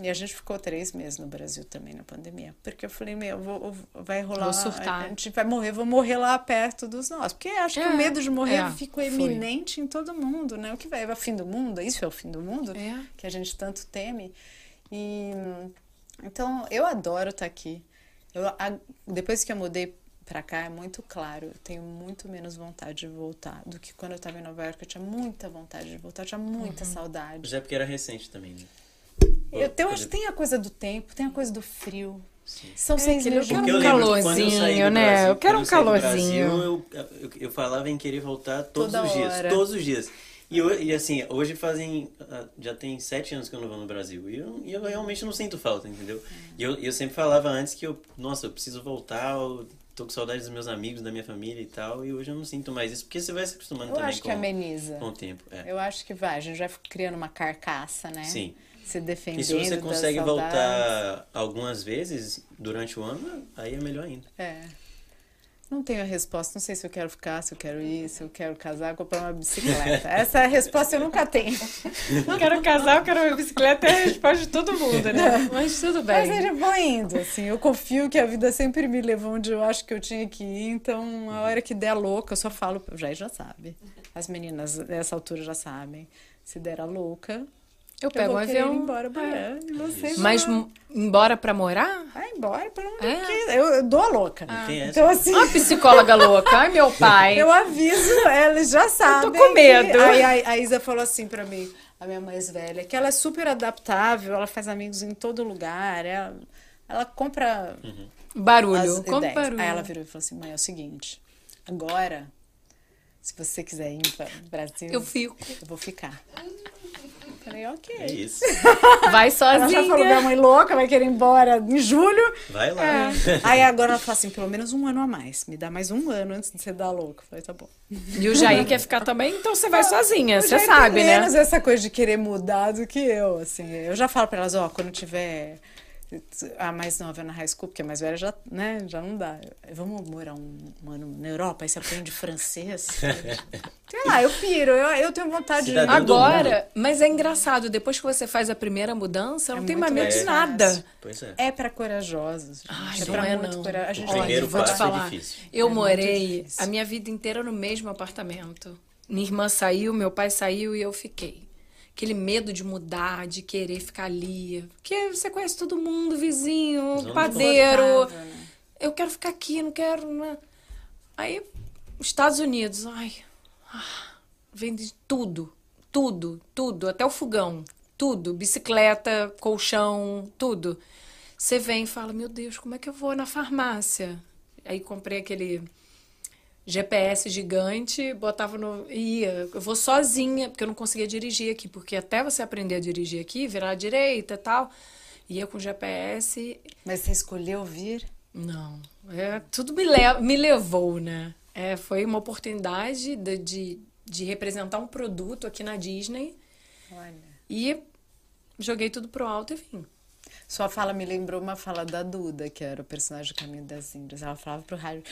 E a gente ficou três meses no Brasil também na pandemia. Porque eu falei, meu, vou, vai rolar. Vou surtar. A gente vai morrer, vou morrer lá perto dos nossos. Porque acho é, que o medo de morrer é, ficou eminente em todo mundo, né? O que vai? É o fim do mundo? Isso é o fim do mundo? É. Que a gente tanto teme. E então eu adoro estar aqui. Eu, a, depois que eu mudei para cá é muito claro, eu tenho muito menos vontade de voltar do que quando eu estava em Nova York. Eu tinha muita vontade de voltar, eu tinha muita uhum. saudade. Mas é porque era recente também, né? Eu, eu acho que tem a coisa do tempo, tem a coisa do frio. Sim. São é, seis meses. Eu quero um calorzinho, né? Brasil, eu quero um calorzinho. Brasil, eu, eu, eu, falava em querer voltar todos Toda os dias. Hora. Todos os dias. E, e assim, hoje fazem. Ah, já tem sete anos que eu não vou no Brasil. E eu, e eu realmente não sinto falta, entendeu? É. E eu, eu sempre falava antes que eu, nossa, eu preciso voltar, eu tô com saudade dos meus amigos, da minha família e tal. E hoje eu não sinto mais isso, porque você vai se acostumando eu também acho com, que ameniza. com o tempo. É. Eu acho que vai, a gente vai criando uma carcaça, né? Sim se defendendo. E se você consegue voltar algumas vezes durante o ano, aí é melhor ainda. É. Não tenho a resposta, não sei se eu quero ficar, se eu quero ir, se eu quero casar, comprar uma bicicleta. Essa é a resposta eu nunca tenho. Não quero casar, eu quero uma bicicleta, é a resposta de todo mundo, né? Mas tudo bem. Mas eu vou indo, assim, eu confio que a vida sempre me levou onde eu acho que eu tinha que ir, então a hora que der louca, eu só falo, o Jair já sabe. As meninas dessa altura já sabem. Se der a louca, eu pego um avião. Ir embora amanhã. É. Você Mas embora pra morar? Ah, embora pra onde é. eu, eu dou a louca. Ah. Então, assim. Uma psicóloga louca. Ai, meu pai. Eu aviso, eles já sabem. Eu tô com medo. Aí a, a Isa falou assim pra mim, a minha mais velha, que ela é super adaptável, ela faz amigos em todo lugar. Ela, ela compra. Uhum. Barulho. Compra barulho. Aí ela virou e falou assim: mãe, é o seguinte. Agora, se você quiser ir para o Brasil. Eu fico. Eu vou ficar. Falei, ok. É isso. Vai Ela sozinha. já falou, minha mãe louca, vai querer ir embora em julho. Vai lá. Aí agora ela fala assim, pelo menos um ano a mais. Me dá mais um ano antes de você dar louco. Eu falei, tá bom. E o Jair quer ficar também, então você vai sozinha, Eu você sabe, né? menos essa coisa de querer mudar do que eu, assim. Eu já falo pra elas, ó, quando tiver a mais nova na high school, porque a mais velha já, né, já não dá. Vamos morar um, um ano na Europa, aí você aprende francês. Sei lá, eu piro, eu, eu tenho vontade de... Cidadã do Agora, mas é engraçado, depois que você faz a primeira mudança, não É tem muito mais medo de nada. Pois é. É pra corajosos. Gente. Ai, é não pra é, muito não. corajosos. A gente O primeiro é falar. difícil. Eu É morei a minha vida inteira no mesmo apartamento. Minha irmã saiu, meu pai saiu e eu fiquei. Aquele medo de mudar, de querer ficar ali. Porque você conhece todo mundo, vizinho, Zona padeiro. né? Eu quero ficar aqui, não quero. Né? Aí, Estados Unidos, ai. ah, Vende tudo. Tudo, tudo. Até o fogão. Tudo. Bicicleta, colchão, tudo. Você vem e fala: Meu Deus, como é que eu vou na farmácia? Aí comprei aquele GPS gigante, botava no. ia. Eu vou sozinha, porque eu não conseguia dirigir aqui, porque até você aprender a dirigir aqui, virar à direita e tal, ia com GPS. Mas você escolheu vir? Não, é, tudo me, le me levou, né? É, foi uma oportunidade de, de, de representar um produto aqui na Disney Olha. e joguei tudo pro alto e vim. Sua fala me lembrou uma fala da Duda, que era o personagem do Caminho das Índias. Ela falava pro rádio,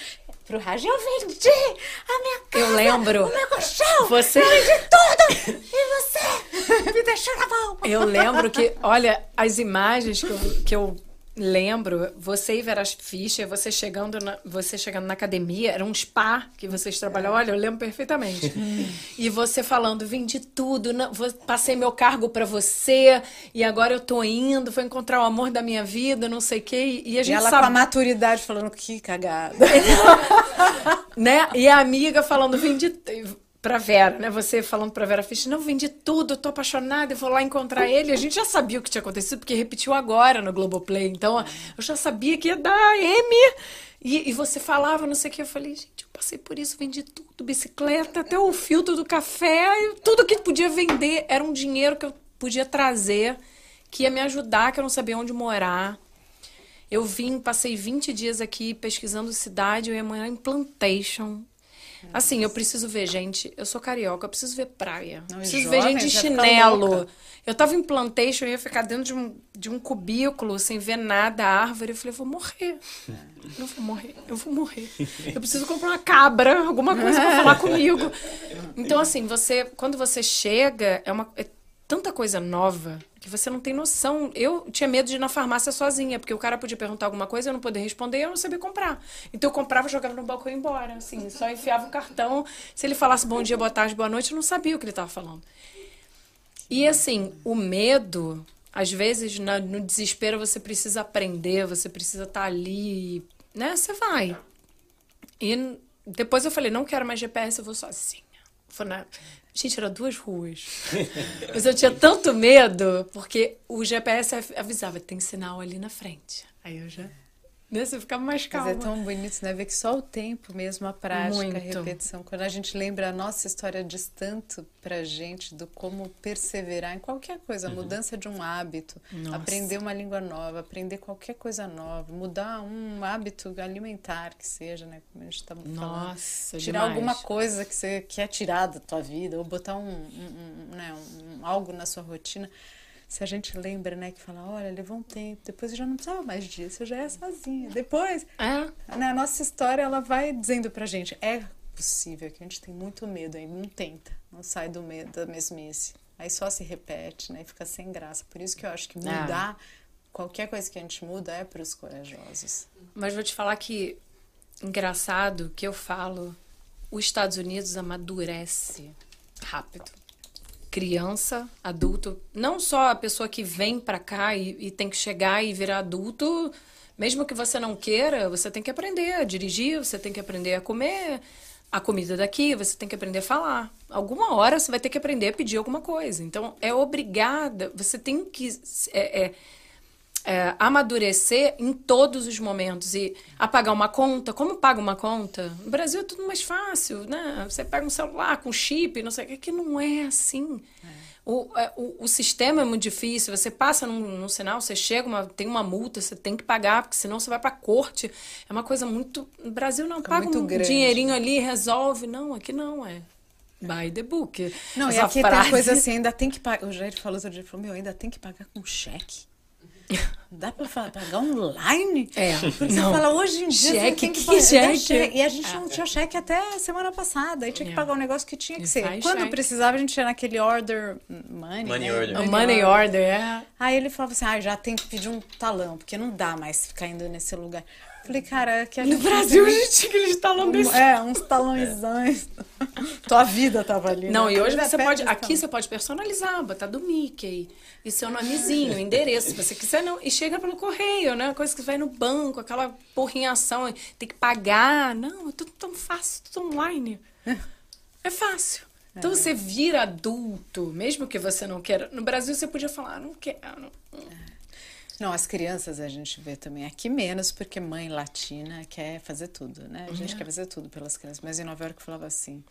pro rádio, eu vendi a minha casa, Eu lembro. o meu colchão, Você- eu vendi tudo, e você me deixou na mão. Eu lembro que, olha, as imagens que eu, que eu lembro, você e Vera Fischer, você chegando na, você chegando na academia, era um spa que vocês trabalhavam, olha, eu lembro perfeitamente. e você falando, vendi tudo, não, vou- passei meu cargo pra você, e agora eu tô indo, vou encontrar o amor da minha vida, não sei o quê, e a E gente ela com a sabe, maturidade falando, que cagada. né? E a amiga falando, vendi pra Vera, né? Você falando pra Vera Fischer, não, vendi tudo, tô apaixonada, eu vou lá encontrar ele. A gente já sabia o que tinha acontecido, porque repetiu agora no Globoplay. Então, eu já sabia que ia dar M. E, e você falava, não sei o que. Eu falei, gente, eu passei por isso, vendi tudo, bicicleta, até o filtro do café, tudo que podia vender era um dinheiro que eu podia trazer, que ia me ajudar, que eu não sabia onde morar. Eu vim, passei 20 dias aqui pesquisando cidade, eu ia morar em Plantation. Assim, eu preciso ver gente. Eu sou carioca, eu preciso ver praia. Não, preciso ver jovem gente de fica chinelo. Eu tava em Plantation, eu ia ficar dentro de um, de um cubículo, sem ver nada, árvore. Eu falei, eu vou morrer. Eu vou morrer, eu vou morrer. Eu preciso comprar uma cabra, alguma coisa pra falar comigo. Então, assim, você, quando você chega, é uma. é tanta coisa nova que você não tem noção. Eu tinha medo de ir na farmácia sozinha, porque o cara podia perguntar alguma coisa, eu não poder responder e eu não sabia comprar. Então eu comprava, jogava no balcão e ia embora, assim, só enfiava o cartão. Se ele falasse bom dia, boa tarde, boa noite, eu não sabia o que ele estava falando. E assim, o medo, às vezes, no desespero, você precisa aprender, você precisa estar ali, né? Você vai. E depois eu falei, não quero mais GPS, eu vou sozinha. Foi na... Gente, era duas ruas. Mas eu tinha tanto medo, porque o GPS av- avisava, tem sinal ali na frente. Aí eu já... Né? Você ficava mais Mas calma. é tão bonito, né? Ver que só o tempo mesmo, a prática, a Muito. repetição. Quando a gente lembra a nossa história diz tanto pra gente do como perseverar em qualquer coisa, a mudança de um hábito, Nossa. aprender uma língua nova, aprender qualquer coisa nova, mudar um hábito alimentar que seja, né? Como a gente tá falando. Nossa, Tirar demais. alguma coisa que você quer tirar da tua vida, ou botar um, um- um, né, um- algo na sua rotina. Se a gente lembra, né, que fala, olha, levou um tempo, depois eu já não precisava mais disso, eu já ia sozinha. Depois, É, né, a nossa história, ela vai dizendo pra gente, é possível, que a gente tem muito medo ainda, não tenta, não sai do medo, da mesmice. Aí só se repete, né, e fica sem graça. Por isso que eu acho que Ah. mudar, qualquer coisa que a gente muda é pros corajosos. Mas vou te falar que engraçado que eu falo, os Estados Unidos amadurece rápido. Criança, adulto, não só a pessoa que vem pra cá e, e tem que chegar e virar adulto, mesmo que você não queira, você tem que aprender a dirigir, você tem que aprender a comer a comida daqui, você tem que aprender a falar. Alguma hora você vai ter que aprender a pedir alguma coisa. Então é obrigada, você tem que é, é, é, amadurecer em todos os momentos. E apagar uma conta, como paga uma conta? No Brasil é tudo mais fácil, né? Você pega um celular com chip, não sei o que, que não é assim. O, é, o, o sistema é muito difícil. Você passa num, num sinal, você chega, uma, tem uma multa, você tem que pagar, porque senão você vai pra corte. É uma coisa muito. No Brasil não paga um grande. dinheirinho ali, resolve. Não, aqui não é. By the book. Não, e Essa aqui frase- tem coisa assim, ainda tem que pagar. O Jair falou outro dia, ele falou, meu, ainda tem que pagar com cheque. Dá pra fa- pagar online? É, Porque não. você fala, hoje em dia Cheque, tem que que cheque? cheque. E a gente não tinha cheque até semana passada. Aí tinha que É. pagar um negócio que tinha que E ser. Quando cheque. precisava, a gente ia naquele order money. Money né? order. A money order, é. Aí ele falava assim, ah, já tem que pedir um talão, porque não dá mais ficar indo nesse lugar. Falei, cara, que a No gente Brasil a gente tinha desse. um- É, uns talõezões. Tua vida tava ali. Não, né? e hoje você pode. Aqui talões. você pode personalizar, botar do Mickey. E seu nomezinho, endereço, se você quiser. Não, e chega pelo correio, né? Coisa que vai no banco, aquela porrinhação, tem que pagar. Não, é tudo tão fácil, tudo online. É fácil. Então você vira adulto, mesmo que você não queira. No Brasil você podia falar, "Ah, não quero. Não, as crianças a gente vê também. Aqui menos, porque mãe latina quer fazer tudo, né? A gente quer fazer tudo pelas crianças. Mas em Nova York eu falava assim.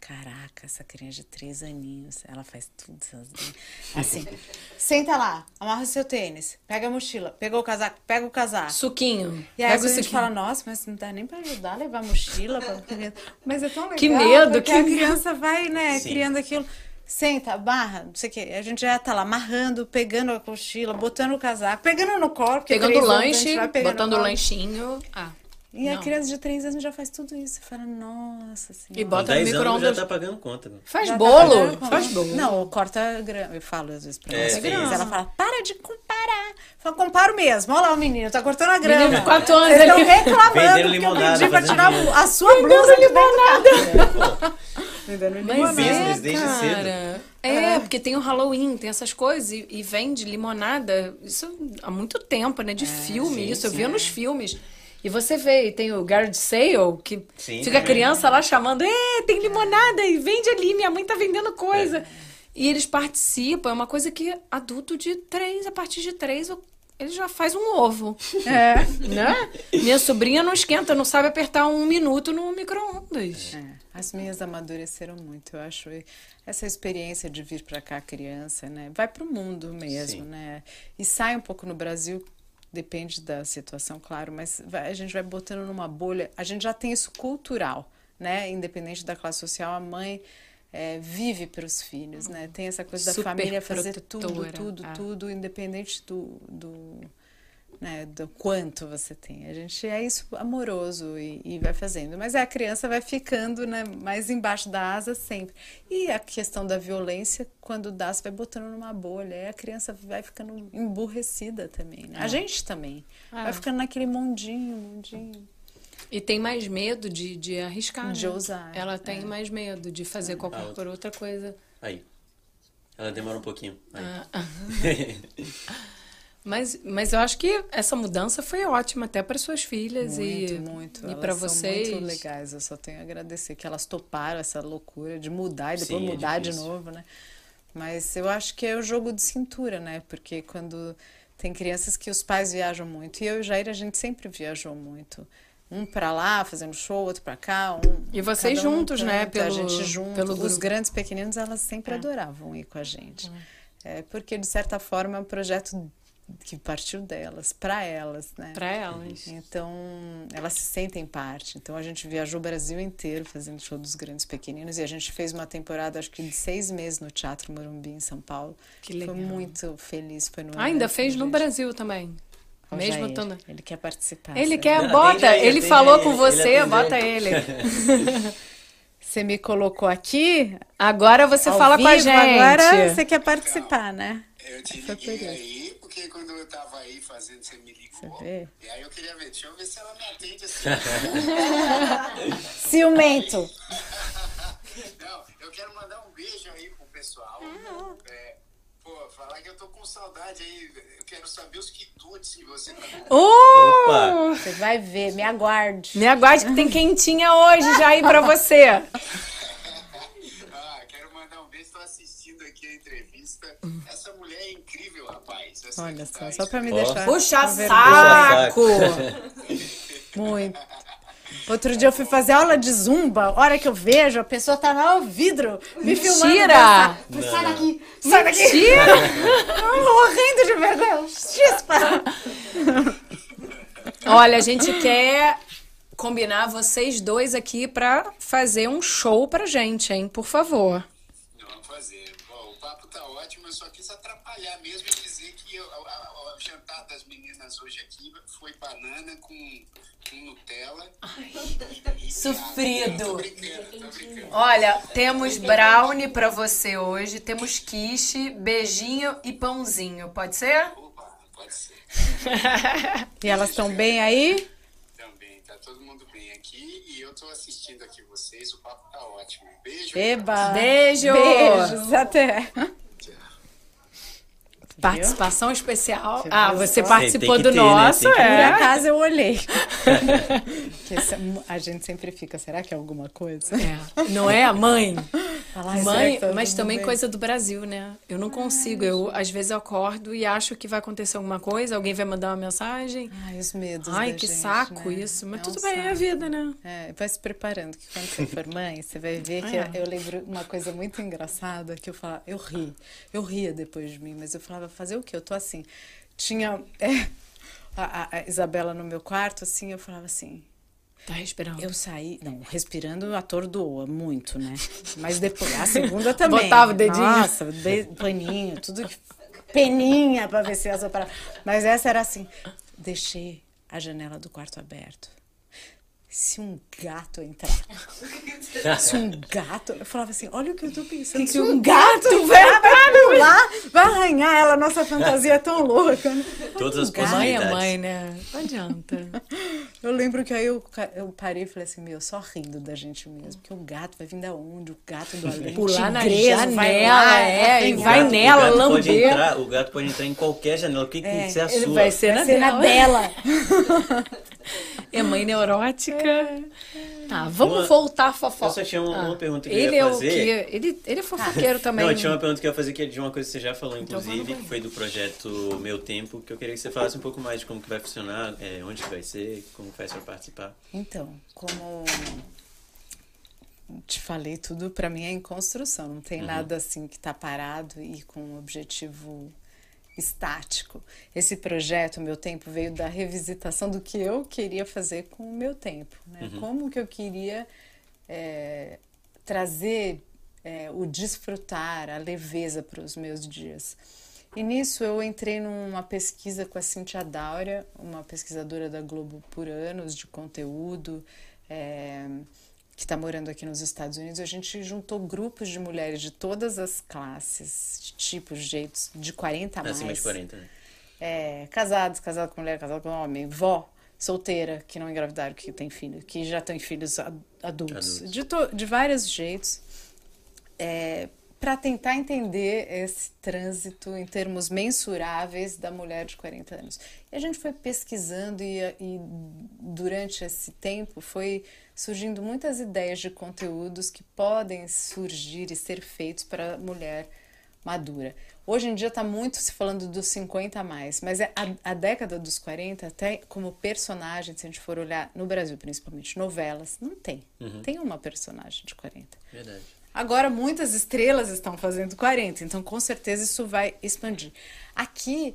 Caraca, essa criança de três aninhos, ela faz tudo sozinha. Assim, senta lá, amarra seu tênis, pega a mochila, pegou o casaco, pega o casaco. Suquinho. E aí Pega o a gente fala, nossa, mas não dá nem pra ajudar a levar a mochila pra criança. Mas é tão legal. Que medo, que a medo. criança vai, né, Sim. criando aquilo. Senta, barra, não sei o quê. A gente já tá lá amarrando, pegando a mochila, botando o casaco, pegando no porque Pegando o anos a lanche, vai pegando botando no o lanchinho. Ah. E a não. criança de três anos já faz tudo isso. Você fala, nossa E senhora. Com bota no 10 anos já micro-ondas. tá pagando conta. meu. Faz Já tá bolo, pagando, faz né? bolo. Não, corta grama. Eu falo às vezes pra É, criança. isso. Ela fala, para de comparar. Eu falo, comparo mesmo. Olha lá o menino, tá cortando a grama. Menino de quatro anos Vocês estão reclamando Vendendo que eu limonada, pedi pra tirar a sua blusa de carro. Vendendo Mas limonada. business é, desde cara. É, porque tem o Halloween, tem essas coisas, e, e vende limonada, isso há muito tempo, né? De filme, sim, isso, eu via nos filmes. E você vê, e tem o Garage Sale, que Sim, fica a criança lá chamando, é, tem limonada, e vende ali, minha mãe tá vendendo coisa. E eles participam, é uma coisa que adulto de três, a partir de três, ele já faz um ovo. É. Né? Minha sobrinha não esquenta, não sabe apertar um minuto no micro-ondas. É, as minhas amadureceram muito, eu acho. Essa experiência de vir para cá criança, né? Vai para o mundo mesmo, Sim. né? E sai um pouco no Brasil, depende da situação, claro, mas vai- a gente vai botando numa bolha. A gente já tem isso cultural, né? Independente da classe social, a mãe é, vive para os filhos, né? Tem essa coisa da Super família fazer tudo, tudo, é. tudo, independente do, do né, do quanto você tem. A gente é isso amoroso e, e vai fazendo. Mas a criança vai ficando né, mais embaixo da asa sempre. E a questão da violência, quando dá, você vai botando numa bolha. A criança vai ficando emburrecida também. Né? A gente também. É. Vai ficando naquele mundinho, mundinho. E tem mais medo de, de arriscar. De né? ousar, Ela é. tem mais medo de fazer qualquer outra. outra coisa. Aí. Ela demora um pouquinho. Aí. Ah, Mas, mas eu acho que essa mudança foi ótima até para suas filhas Muito, e, muito. e para são vocês. muito legais. Eu só tenho a agradecer que elas toparam essa loucura de mudar e depois Sim, é mudar de difícil. novo, né? Mas eu acho que é o jogo de cintura, né? Porque quando tem crianças que os pais viajam muito. E eu e o Jair, a gente sempre viajou muito. Um pra lá, fazendo show, outro pra cá. Um, E vocês um juntos, né? canto, a Pelo- gente junto. pelo Os grupo. grandes pequeninos, elas sempre É. adoravam ir com a gente. É, porque, de certa forma, é um projeto que partiu delas, pra elas, né? Para elas. Então, elas se sentem parte. Então, a gente viajou o Brasil inteiro fazendo show dos grandes pequeninos e a gente fez uma temporada, acho que de seis meses no Teatro Morumbi, em São Paulo. Que legal. Foi muito feliz. Foi no Ah, ainda fez no. Brasil também. O Mesmo Jair, estando. Ele quer participar. Ele sabe? quer, Não, bota. ele tem falou Jair, com ele você, atendeu. bota ele. Você me colocou aqui. Agora você ao fala com a vivo, gente. Agora você quer participar, né? Eu te por liguei aí, porque quando eu tava aí fazendo, você me ligou. Você? E aí eu queria ver, deixa eu ver se ela me atende assim. Ciumento. Não, eu quero mandar um beijo aí pro pessoal. É, pô, falar que eu tô com saudade aí. Eu quero saber os quitutes que você tá. Uh! Opa! Você vai ver, me aguarde. Me aguarde que tem quentinha hoje já aí pra você. Ah, quero mandar um beijo, tô assistindo aqui a entrevista. Essa mulher é incrível, rapaz. Essa Olha só, só pra me Ó. deixar. Puxa com vergonha. saco! Muito. Outro dia eu fui fazer aula de zumba, hora que eu vejo, a pessoa tá lá ao vidro, me filmando. Mentira! dançar. Não. Sai daqui, sai daqui. Mentira! Eu morrendo de vergonha. Chispa. Olha, a gente quer combinar vocês dois aqui pra fazer um show pra gente, hein? Por favor. Vamos fazer. Papo tá ótimo, eu só quis atrapalhar mesmo e dizer que o, a- a- o jantar das meninas hoje aqui foi banana com, com Nutella. e- Sofrido. Tô brincando, tô brincando. Olha, temos brownie pra você hoje, temos quiche, beijinho e pãozinho, pode ser? Opa, pode ser. E elas estão bem aí? Todo mundo bem aqui e eu tô assistindo aqui vocês, o papo tá ótimo. Beijo. Eba. Beijo! Beijos, até. Participação especial. Você Ah, você só? participou que do ter, né? nosso, Tem que Por ter. é. acaso eu olhei. A gente sempre fica, será que é alguma coisa? É. Não é, mãe? Fala, "Ai, será Mãe, mas também bem?" coisa do Brasil, né? Eu não consigo. Eu, às vezes, eu acordo e acho que vai acontecer alguma coisa, alguém vai mandar uma mensagem. Ai, os medos Ai, que gente, saco né? isso. Mas É tudo um bem, é a saco. vida, né? É, vai se preparando, que quando você for mãe, você vai ver que É. eu lembro uma coisa muito engraçada que eu falava, eu ri, eu ria depois de mim, mas eu falava, fazer o quê? Eu tô assim. Tinha é, a- a Isabela no meu quarto, assim, eu falava assim. Tá respirando. Eu saí, não, respirando atordoa muito, né? Mas depois, a segunda também. Botava o dedinho. Nossa, de, paninho, tudo que. Peninha pra ver se ia soprar. Mas essa era assim: deixei a janela do quarto aberto. Se um gato entrar. Se um gato. Eu falava assim: olha o que eu tô pensando. Se um gato vai pular, vai arranhar ela, nossa fantasia é tão louca. né? Todas as Um gato. Mãe é mãe, né? Não adianta. Eu lembro que aí eu, eu parei e falei assim, meu, só rindo da gente mesmo. Porque o gato vai vir da onde? O gato do além. Pular na tigreso vai janela, lá, é, e vai O nela, gato pode lamber. entrar- o gato pode entrar em qualquer janela. O que, que tem que ser a sua? vai ser na Vai ser na dela. É mãe neurótica. Tá, vamos Uma- voltar a fofoca. Eu só tinha uma, uma pergunta que ele eu ia é o fazer. que ele, ele é fofoqueiro também. Não, eu tinha uma pergunta que eu ia fazer que é de uma coisa que você já falou, Então, inclusive, lá. que foi do projeto Meu Tempo, que eu queria que você falasse um pouco mais de como que vai funcionar, é, onde que vai ser, como faz para participar. Então, como te falei, tudo para mim é em construção. Não tem nada assim que está parado e com um objetivo estático. Esse projeto, Meu Tempo, veio da revisitação do que eu queria fazer com o meu tempo. Né? Como que eu queria é, trazer é, o desfrutar, a leveza para os meus dias. E nisso eu entrei numa pesquisa com a Cintia Dáurea, uma pesquisadora da Globo por anos de conteúdo, é, que está morando aqui nos Estados Unidos. A gente juntou grupos de mulheres de todas as classes, de tipos, jeitos, de 40 a mais. Acima de 40, né? É, casados, casado com mulher, casado com homem, vó, solteira, que não engravidaram, que tem filho, que já tem filhos ad- adultos, Adultos. De, to- de vários jeitos, para tentar entender esse trânsito em termos mensuráveis da mulher de 40 anos. E a gente foi pesquisando e, e durante esse tempo foi surgindo muitas ideias de conteúdos que podem surgir e ser feitos para a mulher madura. Hoje em dia está muito se falando dos 50 a mais, mas é a, a década dos 40, até como personagem, se a gente for olhar no Brasil, principalmente novelas, não tem. Tem uma personagem de 40. Verdade. Agora muitas estrelas estão fazendo 40, então com certeza isso vai expandir. Aqui,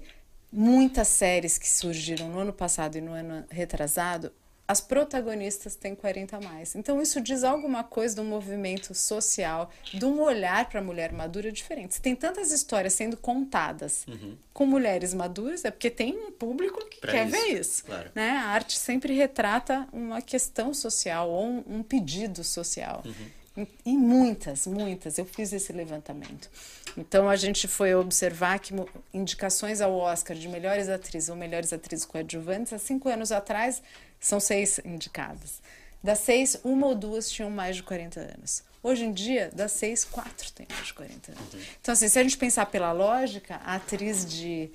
muitas séries que surgiram no ano passado e no ano retrasado, as protagonistas têm 40 a mais. Então isso diz alguma coisa do movimento social, de um olhar para a mulher madura diferente. Se tem tantas histórias sendo contadas com mulheres maduras, é porque tem um público que Pra quer isso, ver isso. claro. Né? A arte sempre retrata uma questão social ou um, um pedido social. E- E muitas, muitas. Eu fiz esse levantamento. Então a gente foi observar que indicações ao Oscar de melhores atrizes ou melhores atrizes coadjuvantes, há cinco anos atrás, são seis indicadas. Das seis, uma ou duas tinham mais de 40 anos. Hoje em dia, das seis, quatro têm mais de 40 anos. Então, assim, se a gente pensar pela lógica, a atriz de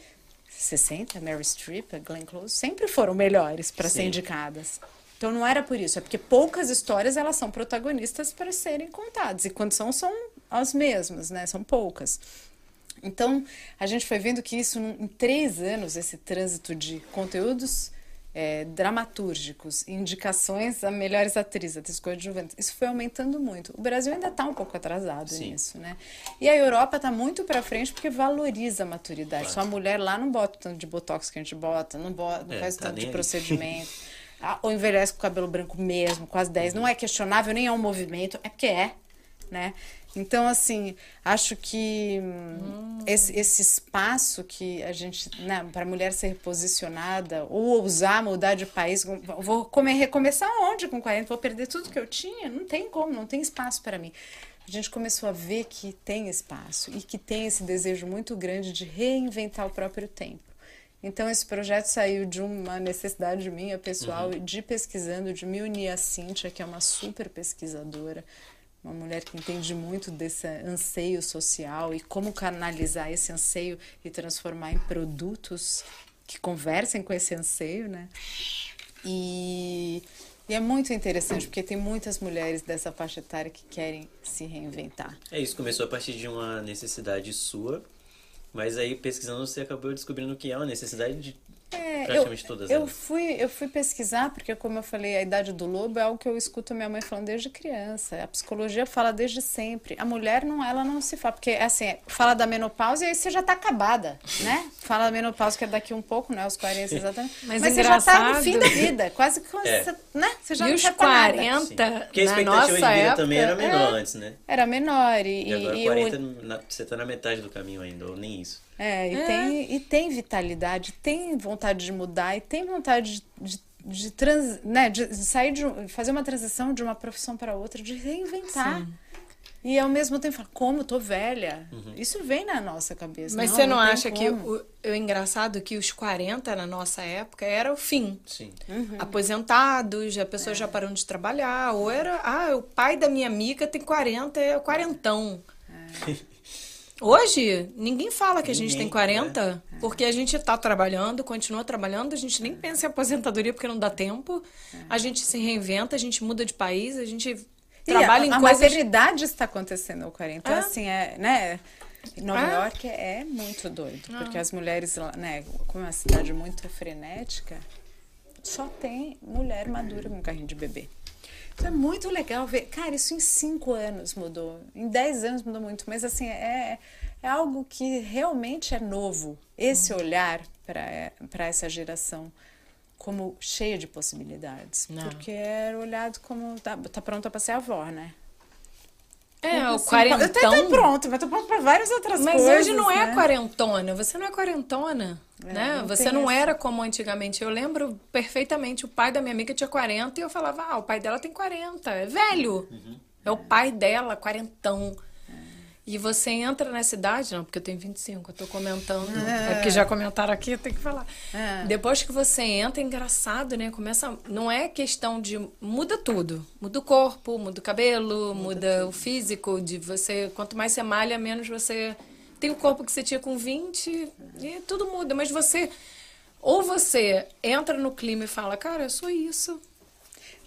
60, Mary Streep, a Glenn Close, sempre foram melhores para ser indicadas. Então não era por isso, é porque poucas histórias elas são protagonistas para serem contadas. E quando são, são as mesmas, né? São poucas. Então, a gente foi vendo que isso, em três anos, esse trânsito de conteúdos é, dramatúrgicos, indicações a melhores atrizes, atriz coadjuvantes. Isso foi aumentando muito. O Brasil ainda está um pouco atrasado Sim. nisso, né? E a Europa está muito para frente porque valoriza a maturidade. Claro. Sua mulher lá não bota tanto de botox que a gente bota, não, bota, não É, faz tá tanto de aí. procedimento. Ah, Ou envelhece com o cabelo branco mesmo, quase 10. Não é questionável, nem é um movimento, é porque é, né? Então, assim, acho que hum, esse, esse espaço que a gente, né, para a mulher ser posicionada ou ousar mudar de país, vou comer, recomeçar onde com 40? Vou perder tudo que eu tinha? Não tem como, não tem espaço para mim. A gente começou a ver que tem espaço e que tem esse desejo muito grande de reinventar o próprio tempo. Então, esse projeto saiu de uma necessidade minha pessoal, de pesquisando, de me unir a Cíntia, que é uma super pesquisadora, uma mulher que entende muito desse anseio social e como canalizar esse anseio e transformar em produtos que conversem com esse anseio, né? E, e é muito interessante porque tem muitas mulheres dessa faixa etária que querem se reinventar. É isso, começou a partir de uma necessidade sua, mas aí pesquisando você acabou descobrindo que é uma necessidade de É, praticamente eu, todas eu fui eu fui pesquisar porque como eu falei a idade do lobo é algo que eu escuto minha mãe falando desde criança a psicologia fala desde sempre a mulher não ela não se fala porque assim fala da menopausa e aí você já tá acabada né fala da menopausa que é daqui um pouco né aos 40 exatamente Mas você já tá no fim da vida quase que É. você, né você já e não os quer pra nada. 40, Sim. Porque a na expectativa nossa de vida época, também era menor é. antes, né? era menor e, E agora e, e 40, o- na- você tá na metade do caminho ainda, ou nem isso. É, e, É. Tem, e tem vitalidade, tem vontade de mudar e tem vontade de, de, de trans, né, de sair de um- fazer uma transição de uma profissão para outra, de reinventar. E ao mesmo tempo falar, como tô velha? Isso vem na nossa cabeça. Mas você não tem acha que o, o engraçado que os 40 na nossa época era o fim? Sim. Uhum. Aposentados, a É. pessoa já parando de trabalhar, ou era, ah, o pai da minha amiga tem 40, é o quarentão. Hoje, ninguém fala que a gente Ninguém, tem 40, É. porque a gente tá trabalhando, continua trabalhando, a gente nem pensa em aposentadoria porque não dá tempo. A gente se reinventa, a gente muda de país, a gente E trabalha a, em a coisas maternidade está acontecendo aos 40. Então, É. assim, é, né? Nova É. York é muito doido, porque as mulheres, lá, né, como é uma cidade muito frenética, só tem mulher madura com carrinho de bebê. É muito legal ver. Cara, isso em cinco anos mudou. Em dez anos mudou muito. Mas assim, é, é algo que realmente é novo. Esse olhar para essa geração como cheia de possibilidades. Não. Porque era olhado como tá, tá pronta para ser avó, né? É, o Assim, quarentão. Eu tô, tô pronto, mas tô pronto para várias outras Mas coisas. hoje não é né? quarentona, você não é quarentona, É, né? não Você não essa- era como antigamente. Eu lembro perfeitamente, o pai da minha amiga tinha 40 e eu falava, ah, o pai dela tem 40, é velho. Uhum. É o pai dela, quarentão. E você entra na cidade, não, porque eu tenho 25, eu tô comentando. É, porque já comentaram aqui, eu tenho que falar. É. Depois que você entra, é engraçado, né? Começa. Não é questão de. Muda tudo. Muda o corpo, muda o cabelo, muda, o físico. De você. Quanto mais você malha, menos você tem o corpo que você tinha com 20. E tudo muda. Mas você. Ou você entra no clima e fala, cara, eu sou isso.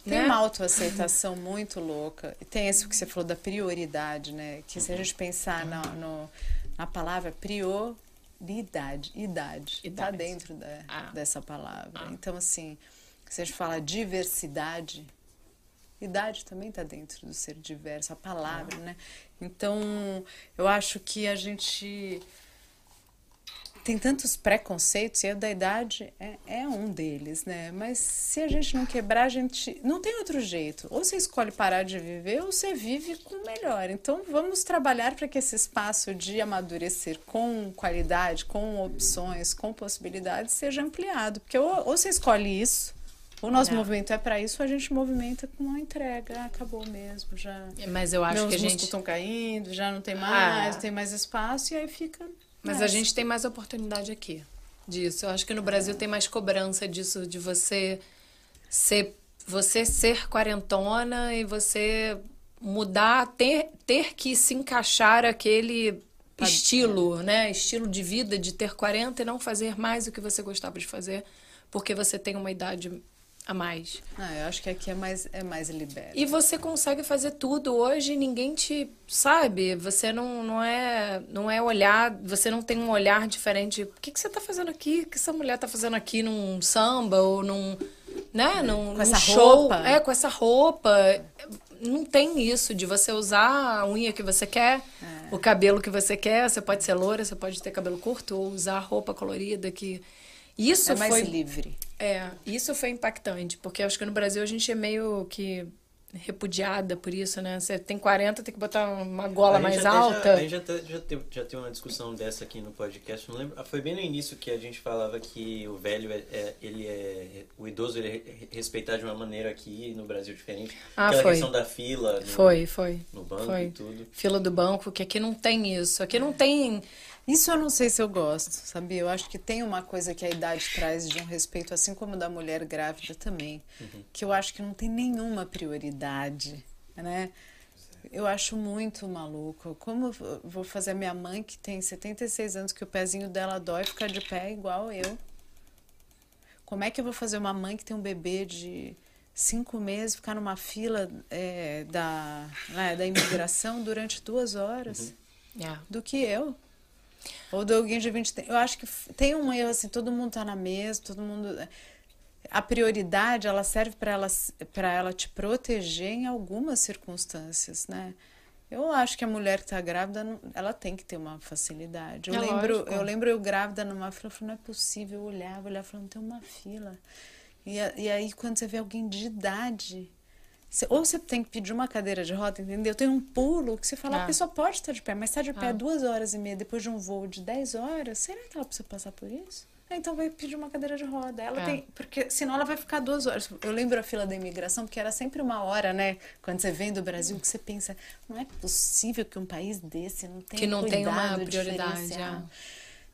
Tem né? uma autoaceitação muito louca. E Tem isso que você falou da prioridade, né? Que se a gente pensar na, no- na palavra prioridade, idade, está dentro da- Ah. dessa palavra. Então, assim, se a gente fala diversidade, idade também está dentro do ser diverso, a palavra, né? Então, eu acho que a gente tem tantos preconceitos e a da idade é, é um deles, né? Mas se a gente não quebrar, a gente não tem outro jeito. Ou você escolhe parar de viver, ou você vive com melhor. Então vamos trabalhar para que esse espaço de amadurecer com qualidade, com opções, com possibilidades seja ampliado. Porque ou, ou você escolhe isso, o nosso É. movimento é para isso, ou a gente movimenta com uma entrega. Ah, acabou mesmo, já. Mas eu acho Meus que a gente. estão caindo, já não tem mais, Ah. tem mais espaço, e aí fica. Mas a nessa. gente tem mais oportunidade aqui disso. Eu acho que no Brasil tem mais cobrança disso, de você ser, você ser quarentona e você mudar, ter, ter que se encaixar aquele estilo, né? Estilo de vida de ter 40 e não fazer mais o que você gostava de fazer, porque você tem uma idade a mais. Ah, eu acho que aqui é mais, é mais liberto. E você consegue fazer tudo hoje, ninguém te sabe. Você não, não é não é olhar, você não tem um olhar diferente. O que, que você está fazendo aqui? O que essa mulher está fazendo aqui num samba ou num, né, num, Com num essa show? roupa. É, com essa roupa. Não tem isso de você usar a unha que você quer, É. o cabelo que você quer. Você pode ser loura, você pode ter cabelo curto ou usar roupa colorida que isso é mais foi livre. é, isso foi impactante, porque eu acho que no Brasil a gente é meio que repudiada por isso, né? Você tem 40, tem que botar uma gola mais já- alta. a gente já, já, teve, já teve uma discussão dessa aqui no podcast. Não lembro, foi bem no início que a gente falava que o velho é, é- ele é o idoso ele é re- respeitado de uma maneira aqui no Brasil diferente. Ah, Aquela foi. questão da fila no, Foi, foi. no banco Foi. e tudo. Fila do banco, que aqui não tem isso. Aqui não tem. Isso eu não sei se eu gosto, sabia? Eu acho que tem uma coisa que a idade traz de um respeito, assim como da mulher grávida também, que eu acho que não tem nenhuma prioridade, né? Eu acho muito maluco. Como eu vou fazer a minha mãe, que tem 76 anos, que o pezinho dela dói, ficar de pé igual eu? Como é que eu vou fazer uma mãe que tem um bebê de cinco meses ficar numa fila é, da, né, da imigração durante duas horas? É. do que eu. Ou de alguém de 20. Eu acho que tem um erro assim, todo mundo tá na mesa, todo mundo. A prioridade, ela serve para ela, para ela te proteger em algumas circunstâncias, né? Eu acho que a mulher que está grávida, ela tem que ter uma facilidade. Eu É lembro, lógico. eu lembro eu grávida numa fila, eu falei, não é possível, eu olhava, olhava, falando, tem uma fila. E, e aí, quando você vê alguém de idade, você- ou você tem que pedir uma cadeira de roda, entendeu? Tem um pulo que você fala, Ah. a pessoa pode estar de pé, mas está de pé Ah. duas horas e meia depois de um voo de 10 horas, será que ela precisa passar por isso? Ah, Então vai pedir uma cadeira de roda. Ela É. tem. Porque senão ela vai ficar duas horas. Eu lembro a fila da imigração, porque era sempre uma hora, né? Quando você vem do Brasil, que você pensa, não é possível que um país desse não tenha Que não tenha uma prioridade, é.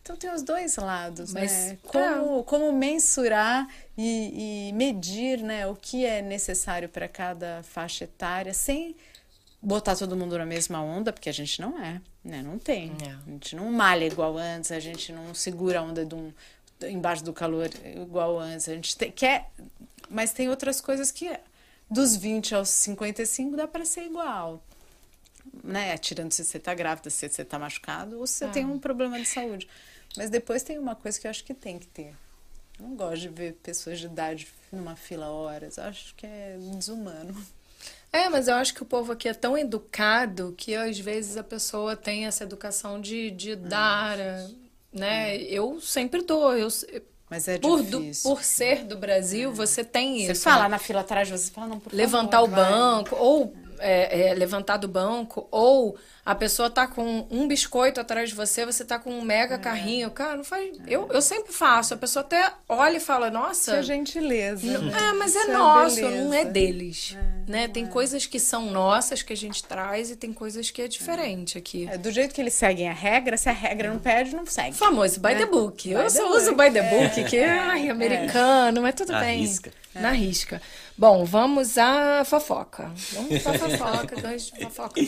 Então tem os dois lados, Mas, né? Como, como mensurar e, e medir né, o que é necessário para cada faixa etária, sem botar todo mundo na mesma onda, porque a gente não é, né? Não tem. É. A gente não malha igual antes, a gente não segura a onda de um, embaixo do calor igual antes. A gente tem, quer, mas tem outras coisas que dos 20 aos 55 dá para ser igual. Né? Tirando se você tá grávida, se você tá machucado, ou se você Ah. tem um problema de saúde. Mas depois tem uma coisa que eu acho que tem que ter. Eu não gosto de ver pessoas de idade numa fila horas. Eu acho que é desumano. É, mas eu acho que o povo aqui é tão educado que às vezes a pessoa tem essa educação de, de dar, né? Eu sempre dou. Eu, Mas é por, do- difícil. por ser do Brasil, você tem Você isso. fala né? na fila atrás, você fala, não, por levantar favor, o vai. banco, ou é, é, levantar do banco, ou a pessoa tá com um biscoito atrás de você, você tá com um mega É. carrinho. Cara, não faz. Eu, eu sempre faço. A pessoa até olha e fala, Isso nossa. é gentileza. Não- né? É, mas é Isso nosso, beleza. não é deles. né? Tem coisas que são nossas que a gente traz e tem coisas que é diferente aqui. É, do jeito que eles seguem a regra, se a regra não pede, não segue. Famoso by the book. By Eu the só book. uso by the book, que é ai, americano, mas tudo Na bem. risca. Na risca. Bom, vamos à fofoca. Vamos pra fofoca, gancho de fofoca.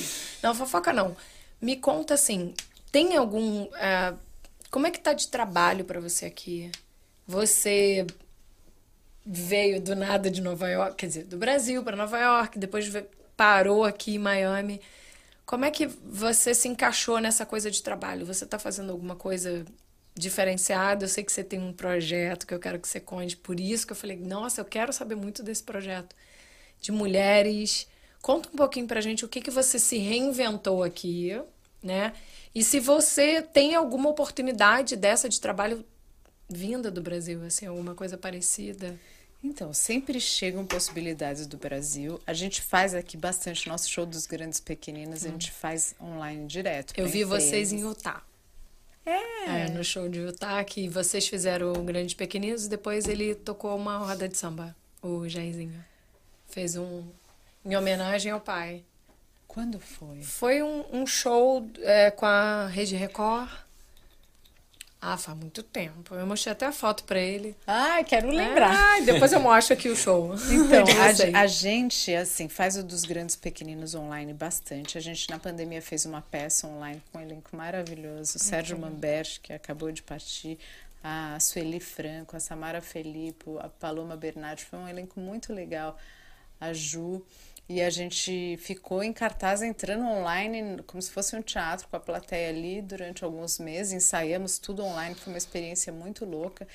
Não, fofoca não. Me conta assim, tem algum. ah, como é que tá de trabalho pra você aqui? Você veio do nada de Nova York, quer dizer, do Brasil para Nova York, depois parou aqui em Miami. Como é que você se encaixou nessa coisa de trabalho? Você está fazendo alguma coisa diferenciada? Eu sei que você tem um projeto que eu quero que você conte, por isso que eu falei, nossa, eu quero saber muito desse projeto de mulheres. Conta um pouquinho pra gente o que, que você se reinventou aqui, né? E se você tem alguma oportunidade dessa de trabalho vinda do Brasil, assim, alguma coisa parecida. Então, sempre chegam possibilidades do Brasil. A gente faz aqui bastante nosso show dos grandes pequeninas, a gente faz online direto. Eu vi vocês em empresas. Utah. É. É, no show de Utah, que vocês fizeram o Grandes Pequeninos e depois ele tocou uma roda de samba, o Jairzinho. Fez um em homenagem ao pai. Quando foi? Foi um, um show é, com a Rede Record. Ah, faz muito tempo. Eu mostrei até a foto pra ele. Ai, quero lembrar. Ah, depois eu mostro aqui o show. Então, a, a gente, assim, faz o dos grandes pequeninos online bastante. A gente, na pandemia, fez uma peça online com um elenco maravilhoso. O Sérgio Mamberti, que acabou de partir. a Sueli Franco, a Samara Felipe, a Paloma Bernardi, foi um elenco muito legal. A Ju, e a gente ficou em cartaz entrando online, como se fosse um teatro, com a plateia ali durante alguns meses. Ensaiamos tudo online, foi uma experiência muito louca.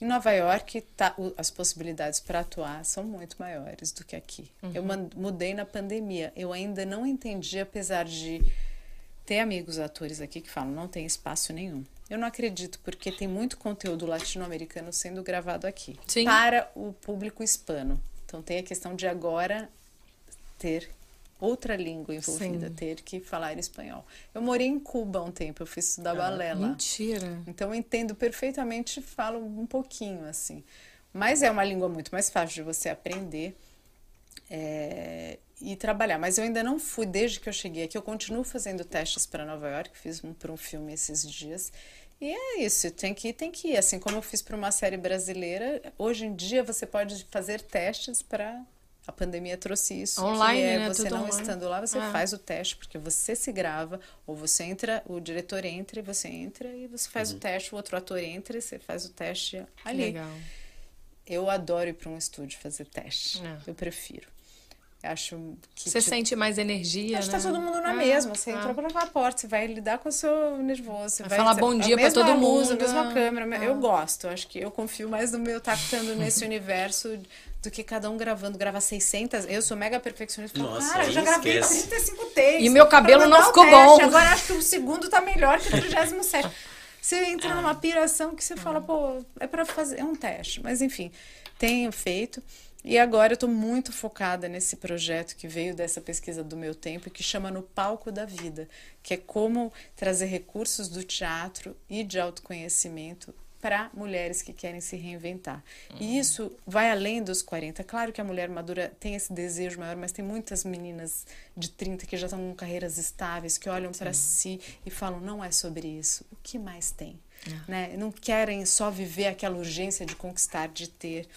Em Nova York, tá, as possibilidades para atuar são muito maiores do que aqui. Uhum. Eu mudei na pandemia. Eu ainda não entendi, apesar de ter amigos atores aqui que falam não tem espaço nenhum. Eu não acredito, porque tem muito conteúdo latino-americano sendo gravado aqui Sim. para o público hispano. Então tem a questão de agora ter outra língua envolvida, Sim. ter que falar espanhol. Eu morei em Cuba um tempo, eu fui estudar ah, balé lá. Mentira. Então eu entendo perfeitamente, falo um pouquinho assim. Mas é uma língua muito mais fácil de você aprender é, e trabalhar. Mas eu ainda não fui desde que eu cheguei aqui. Eu continuo fazendo testes para Nova York, fiz um para um filme esses dias. E é isso, tem que ir, tem que ir. Assim como eu fiz para uma série brasileira, hoje em dia você pode fazer testes para a pandemia trouxe isso. Online, é né? Você Tudo não online. estando lá, você é. faz o teste, porque você se grava, ou você entra, o diretor entra e você entra e você faz uhum. o teste, o outro ator entra e você faz o teste ali. Legal. Eu adoro ir para um estúdio fazer teste. É. Eu prefiro. Acho que. Você sente mais energia. Acho né? que tá todo mundo na ah, mesma. Você ah. entrou pela porta, você vai lidar com o seu nervoso. Vai, vai falar bom dia para todo luz, mundo. A mesma câmera. Ah. Eu gosto. Acho que eu confio mais no meu estar tá nesse universo do que cada um gravando. Gravar 600. Eu sou mega perfeccionista. Falo, Nossa, cara, eu já gravei esquece. 35 takes. E meu cabelo não ficou bom. Agora acho que o segundo tá melhor que o 37. Você entra numa piração que você fala, pô, é para fazer. É um teste. Mas enfim, tenho feito. E agora eu estou muito focada nesse projeto que veio dessa pesquisa do meu tempo, que chama No Palco da Vida, que é como trazer recursos do teatro e de autoconhecimento para mulheres que querem se reinventar. Uhum. E isso vai além dos 40. Claro que a mulher madura tem esse desejo maior, mas tem muitas meninas de 30 que já estão com carreiras estáveis, que olham para si e falam: não é sobre isso. O que mais tem? Uhum. Né? Não querem só viver aquela urgência de conquistar, de ter.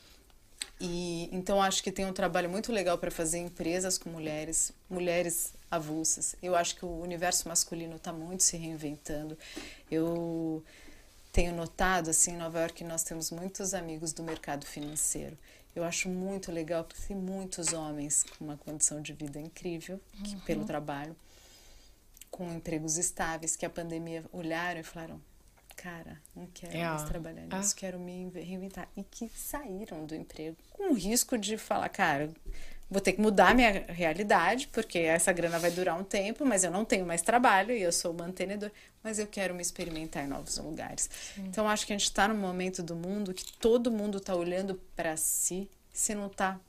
E então acho que tem um trabalho muito legal para fazer empresas com mulheres, mulheres avulsas. Eu acho que o universo masculino está muito se reinventando. Eu tenho notado assim em Nova York nós temos muitos amigos do mercado financeiro. Eu acho muito legal porque tem muitos homens com uma condição de vida incrível que, uhum. pelo trabalho, com empregos estáveis que a pandemia olharam e falaram cara, não quero é, mais trabalhar nisso, ah. quero me reinventar. E que saíram do emprego com o risco de falar, cara, vou ter que mudar minha realidade, porque essa grana vai durar um tempo, mas eu não tenho mais trabalho e eu sou mantenedor, mas eu quero me experimentar em novos lugares. Sim. Então, acho que a gente está num momento do mundo que todo mundo está olhando para si, se não está,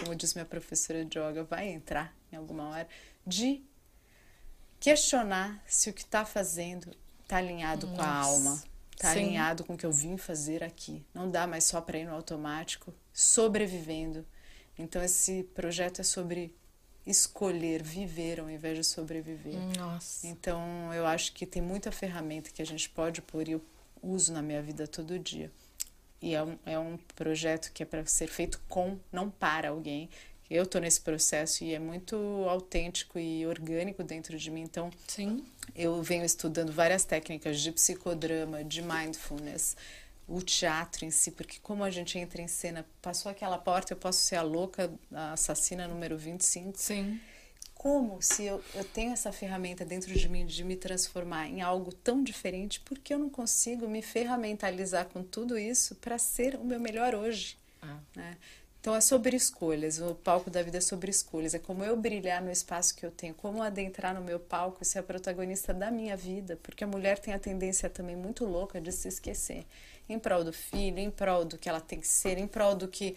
como disse minha professora de yoga, vai entrar em alguma hora, de questionar se o que está fazendo tá alinhado Nossa. com a alma, tá Sim. alinhado com o que eu vim fazer aqui. Não dá mais só para ir no automático, sobrevivendo. Então esse projeto é sobre escolher viver ao invés de sobreviver. Nossa. Então eu acho que tem muita ferramenta que a gente pode pôr e eu uso na minha vida todo dia. E é um, é um projeto que é para ser feito com, não para alguém eu tô nesse processo e é muito autêntico e orgânico dentro de mim. Então, Sim. eu venho estudando várias técnicas de psicodrama, de mindfulness, o teatro em si, porque como a gente entra em cena, passou aquela porta, eu posso ser a louca, a assassina número 25. Sim. Como se eu, eu tenho essa ferramenta dentro de mim de me transformar em algo tão diferente, porque eu não consigo me ferramentalizar com tudo isso para ser o meu melhor hoje? Ah. Né? Então é sobre escolhas, o palco da vida é sobre escolhas, é como eu brilhar no espaço que eu tenho, como adentrar no meu palco e ser a protagonista da minha vida, porque a mulher tem a tendência também muito louca de se esquecer, em prol do filho, em prol do que ela tem que ser, em prol do que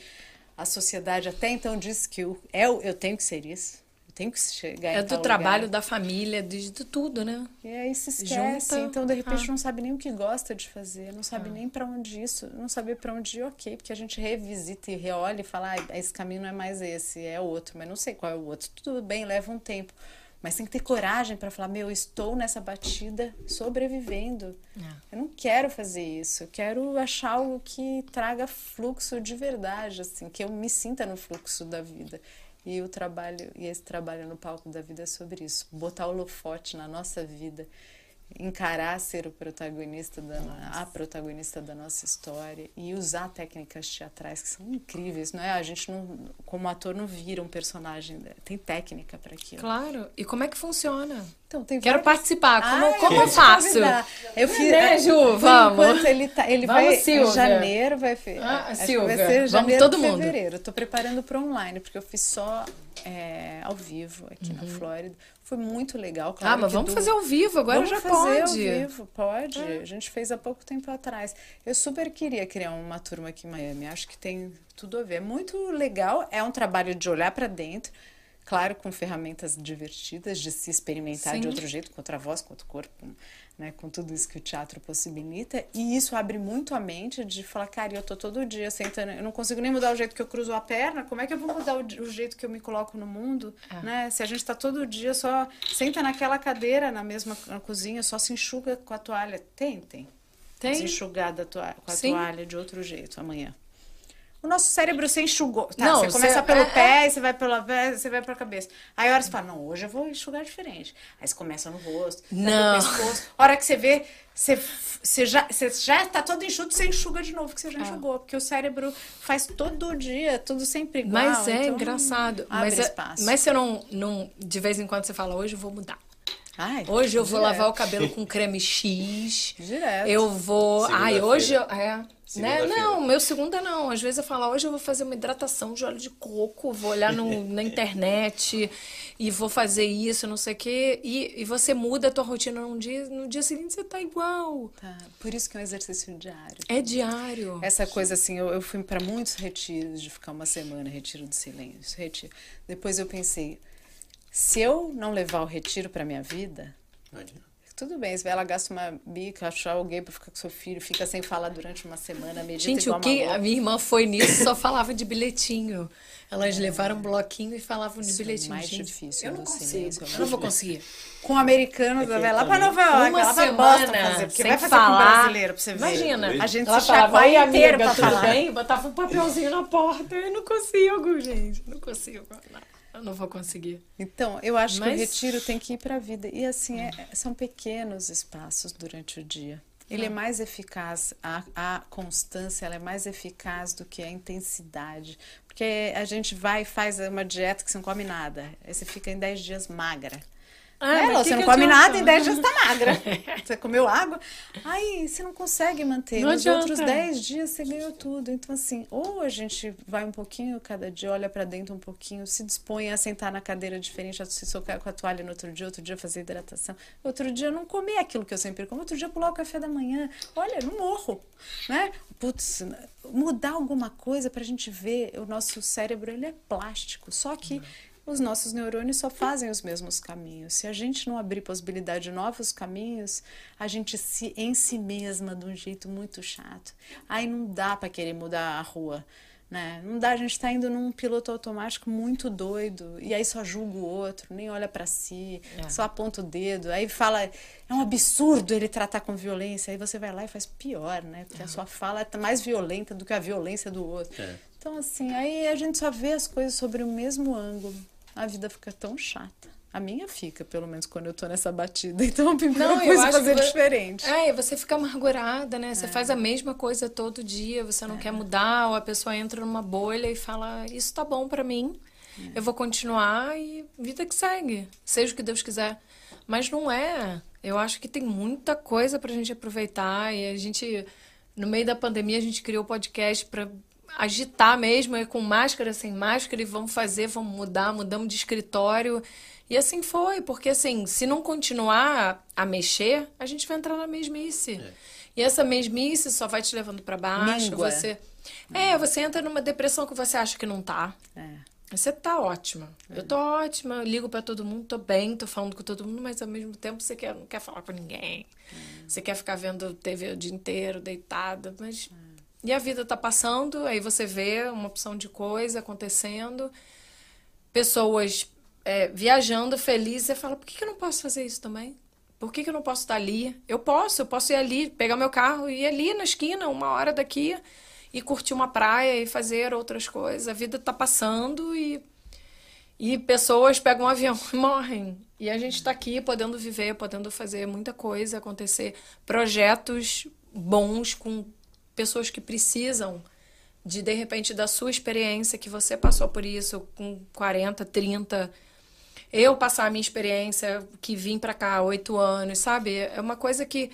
a sociedade até então diz que eu, eu, eu tenho que ser isso tem que chegar É do trabalho, lugar. da família, de, de, tudo, né? E aí se esquece, Junta. então de repente ah. não sabe nem o que gosta de fazer, não sabe ah. nem para onde isso, não sabe para onde ir, ok, porque a gente revisita e reolha e fala, ah, esse caminho não é mais esse, é outro, mas não sei qual é o outro. Tudo bem, leva um tempo. Mas tem que ter coragem para falar, meu, estou nessa batida sobrevivendo. É. Eu não quero fazer isso. Eu quero achar algo que traga fluxo de verdade, assim, que eu me sinta no fluxo da vida. E o trabalho, e esse trabalho no palco da vida é sobre isso, botar o holofote na nossa vida encarar ser o protagonista da a protagonista da nossa história e usar técnicas teatrais que são incríveis, não é? A gente não, como ator não vira um personagem, né? tem técnica para aquilo. Claro. E como é que funciona? Então, tem Quero várias- participar. Como, Ai, como vou eu faço? Eu fiz, Né, Ju? por Vamos. enquanto ele tá, ele Vamos, vai Silvia. em janeiro, vai fe- Ah, Silvia, vai ser vamos janeiro, todo mundo. fevereiro. Tô preparando para online porque eu fiz só é, ao vivo aqui na Flórida. Foi muito legal, claro. Uhum. ah, mas vamos do- fazer ao vivo, agora Vamos já fazer pode. ao vivo, pode. A gente fez há pouco tempo atrás. Eu super queria criar uma turma aqui em Miami. Acho que tem tudo a ver. É muito legal. É um trabalho de olhar para dentro. Claro, com ferramentas divertidas de se experimentar de Sim. outro jeito, com outra voz, com outro corpo, né? com tudo isso que o teatro possibilita. E isso abre muito a mente de falar, cara, eu tô todo dia sentando, eu não consigo nem mudar o jeito que eu cruzo a perna, como é que eu vou mudar o, o jeito que eu me coloco no mundo? É. Né? Se a gente tá todo dia só senta naquela cadeira na mesma na cozinha, só se enxuga com a toalha. Tentem Tem? se enxugar da toalha, com a Sim. toalha de outro jeito amanhã. O nosso cérebro se enxugou. Tá, Não, você começa você- pelo é, pé, aí você vai pela você vai pra cabeça. Aí a hora você fala, não, hoje eu vou enxugar diferente. Aí você começa no rosto, Não. pescoço. A hora que você vê, você, você, já, você já tá todo enxuto, você enxuga de novo, que você já É. enxugou. Porque o cérebro faz todo dia, tudo sempre igual. Mas é então engraçado. Mas, é- mas você não, não. De vez em quando você fala, hoje eu vou mudar. Ai, Hoje eu vou direto. lavar o cabelo com creme X. Direto. Eu vou. Ai, hoje. eu- É. Né? Não, meu segunda não. Às vezes eu falo, hoje eu vou fazer uma hidratação de óleo de coco, vou olhar no- na internet e vou fazer isso, não sei o quê. E, e você muda a tua rotina num dia, no dia seguinte você tá igual. Tá, Por isso que é um exercício diário. É diário. Essa coisa assim, eu, eu fui para muitos retiros de ficar uma semana, retiro de silêncio, retiro. Depois eu pensei, se eu não levar o retiro para minha vida, tudo bem, vai lá, gasta uma bica, achar alguém para ficar com seu filho, fica sem falar durante uma semana, medita Gente, igual o que uma a minha irmã foi nisso só falava de bilhetinho. Elas levaram um bloquinho e falavam de Isso é bilhetinho. mais Gente, difícil Eu não no consigo. é Eu não vou conseguir. Com americanos, vai lá para também. Nova York, Uma semana fazer, porque sem vai fazer falar. com brasileiro pra você ver. Imagina. A gente Ela se falava, chacoalha "Oi, inteiro amiga, pra tudo falar. bem? Botava um papelzinho na porta. Eu não consigo, gente. Não consigo. Não, eu não vou conseguir. Então, eu acho que Mas- o retiro tem que ir para a vida. E assim, é- são pequenos espaços durante o dia. Ele é mais eficaz, a, a constância é mais eficaz do que a intensidade. Porque a gente vai e faz uma dieta que você não come nada. Aí você fica em 10 dias magra. Ah, É, Lô, que você não que come nada, em 10 dias tá magra. Você comeu água, aí você não consegue manter. Não Nos adianta. outros 10 dias você ganhou tudo. Então, assim, ou a gente vai um pouquinho cada dia, olha pra dentro um pouquinho, se dispõe a sentar na cadeira diferente, a se socar com a toalha no outro dia, outro dia fazer hidratação, outro dia não comer aquilo que eu sempre como, outro dia pular o café da manhã. Olha, não morro, né? Putz, mudar alguma coisa pra gente ver, o nosso cérebro ele é plástico, só que os nossos neurônios só fazem os mesmos caminhos. Se a gente não abrir possibilidade de novos caminhos, a gente se em si mesma de um jeito muito chato. Aí não dá para querer mudar a rua. Né? Não dá, a gente está indo num piloto automático muito doido e aí só julga o outro, nem olha para si, É. só aponta o dedo, aí fala é um absurdo ele tratar com violência, aí você vai lá e faz pior, né? Porque a sua fala é mais violenta do que a violência do outro. É. Então, assim, aí a gente só vê as coisas sobre o mesmo ângulo. A vida fica tão chata. A minha fica, pelo menos, quando eu tô nessa batida. Então, eu me Não, eu acho fazer que diferente. É, e você fica amargurada, né? Você faz a mesma coisa todo dia, você não quer mudar, ou a pessoa entra numa bolha e fala: Isso tá bom pra mim, eu vou continuar e vida que segue, seja o que Deus quiser. Mas não é. Eu acho que tem muita coisa pra gente aproveitar e a gente, no meio da pandemia, a gente criou o podcast pra agitar mesmo, é com máscara, sem máscara, e vamos fazer, vamos mudar, mudamos de escritório. E assim foi, porque assim, se não continuar a mexer, a gente vai entrar na mesmice. E essa mesmice só vai te levando pra baixo, Míngua. você É, você entra numa depressão que você acha que não tá. É. Você tá ótima. Eu tô ótima, eu ligo pra todo mundo, tô bem, tô falando com todo mundo, mas ao mesmo tempo você quer, não quer falar com ninguém. Você quer ficar vendo TV o dia inteiro, deitada, mas e a vida tá passando, aí você vê uma opção de coisa acontecendo, pessoas é, viajando felizes, você fala, por que, que eu não posso fazer isso também? Por que, que eu não posso estar ali? Eu posso, eu posso ir ali, pegar meu carro e ir ali na esquina, uma hora daqui, e curtir uma praia e fazer outras coisas. A vida tá passando e, E pessoas pegam um avião e morrem. E a gente está aqui podendo viver, podendo fazer muita coisa acontecer, projetos bons com pessoas que precisam de de repente da sua experiência que você passou por isso com 40, 30, eu passar a minha experiência que vim para cá há oito anos, sabe? É uma coisa que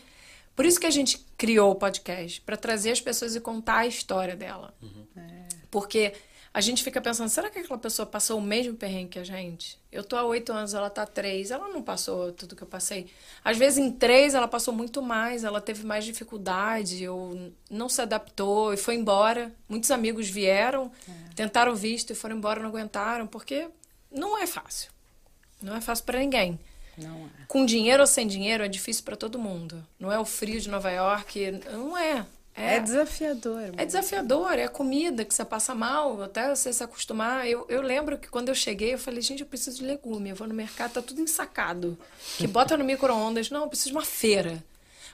por isso que a gente criou o podcast para trazer as pessoas e contar a história dela, uhum. é. porque a gente fica pensando, será que aquela pessoa passou o mesmo perrengue que a gente? Eu tô há oito anos, ela tá há três, ela não passou tudo que eu passei. Às vezes em três ela passou muito mais, ela teve mais dificuldade, ou não se adaptou e foi embora. Muitos amigos vieram, é. tentaram visto e foram embora, não aguentaram, porque não é fácil. Não é fácil para ninguém. Não é. Com dinheiro ou sem dinheiro é difícil para todo mundo. Não é o frio de Nova York, não é. É, é desafiador. É desafiador, é a comida que você passa mal, até você se acostumar. Eu, eu lembro que quando eu cheguei, eu falei, gente, eu preciso de legume. Eu vou no mercado, tá tudo ensacado. Que bota no micro-ondas. Não, eu preciso de uma feira.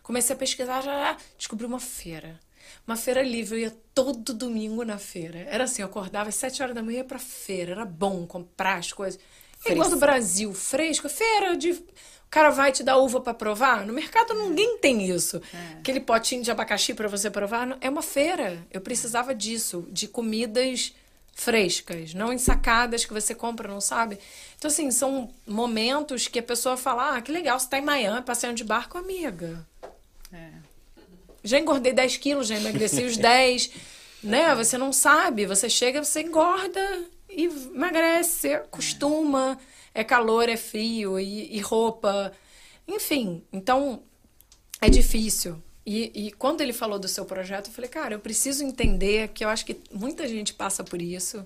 Comecei a pesquisar, já, já descobri uma feira. Uma feira livre, eu ia todo domingo na feira. Era assim, eu acordava às sete horas da manhã ia pra feira. Era bom comprar as coisas. É igual do Brasil, fresco. Feira de o cara vai te dar uva para provar? No mercado ninguém tem isso. É. Aquele potinho de abacaxi para você provar é uma feira. Eu precisava disso, de comidas frescas, não ensacadas que você compra, não sabe? Então, assim, são momentos que a pessoa fala: ah, que legal, você tá em Miami passeando de barco, amiga. É. Já engordei 10 quilos, já emagreci os 10. né? Você não sabe, você chega, você engorda e emagrece, acostuma. É é calor, é frio, e, e roupa. Enfim, então é difícil. E, e, quando ele falou do seu projeto, eu falei, cara, eu preciso entender que eu acho que muita gente passa por isso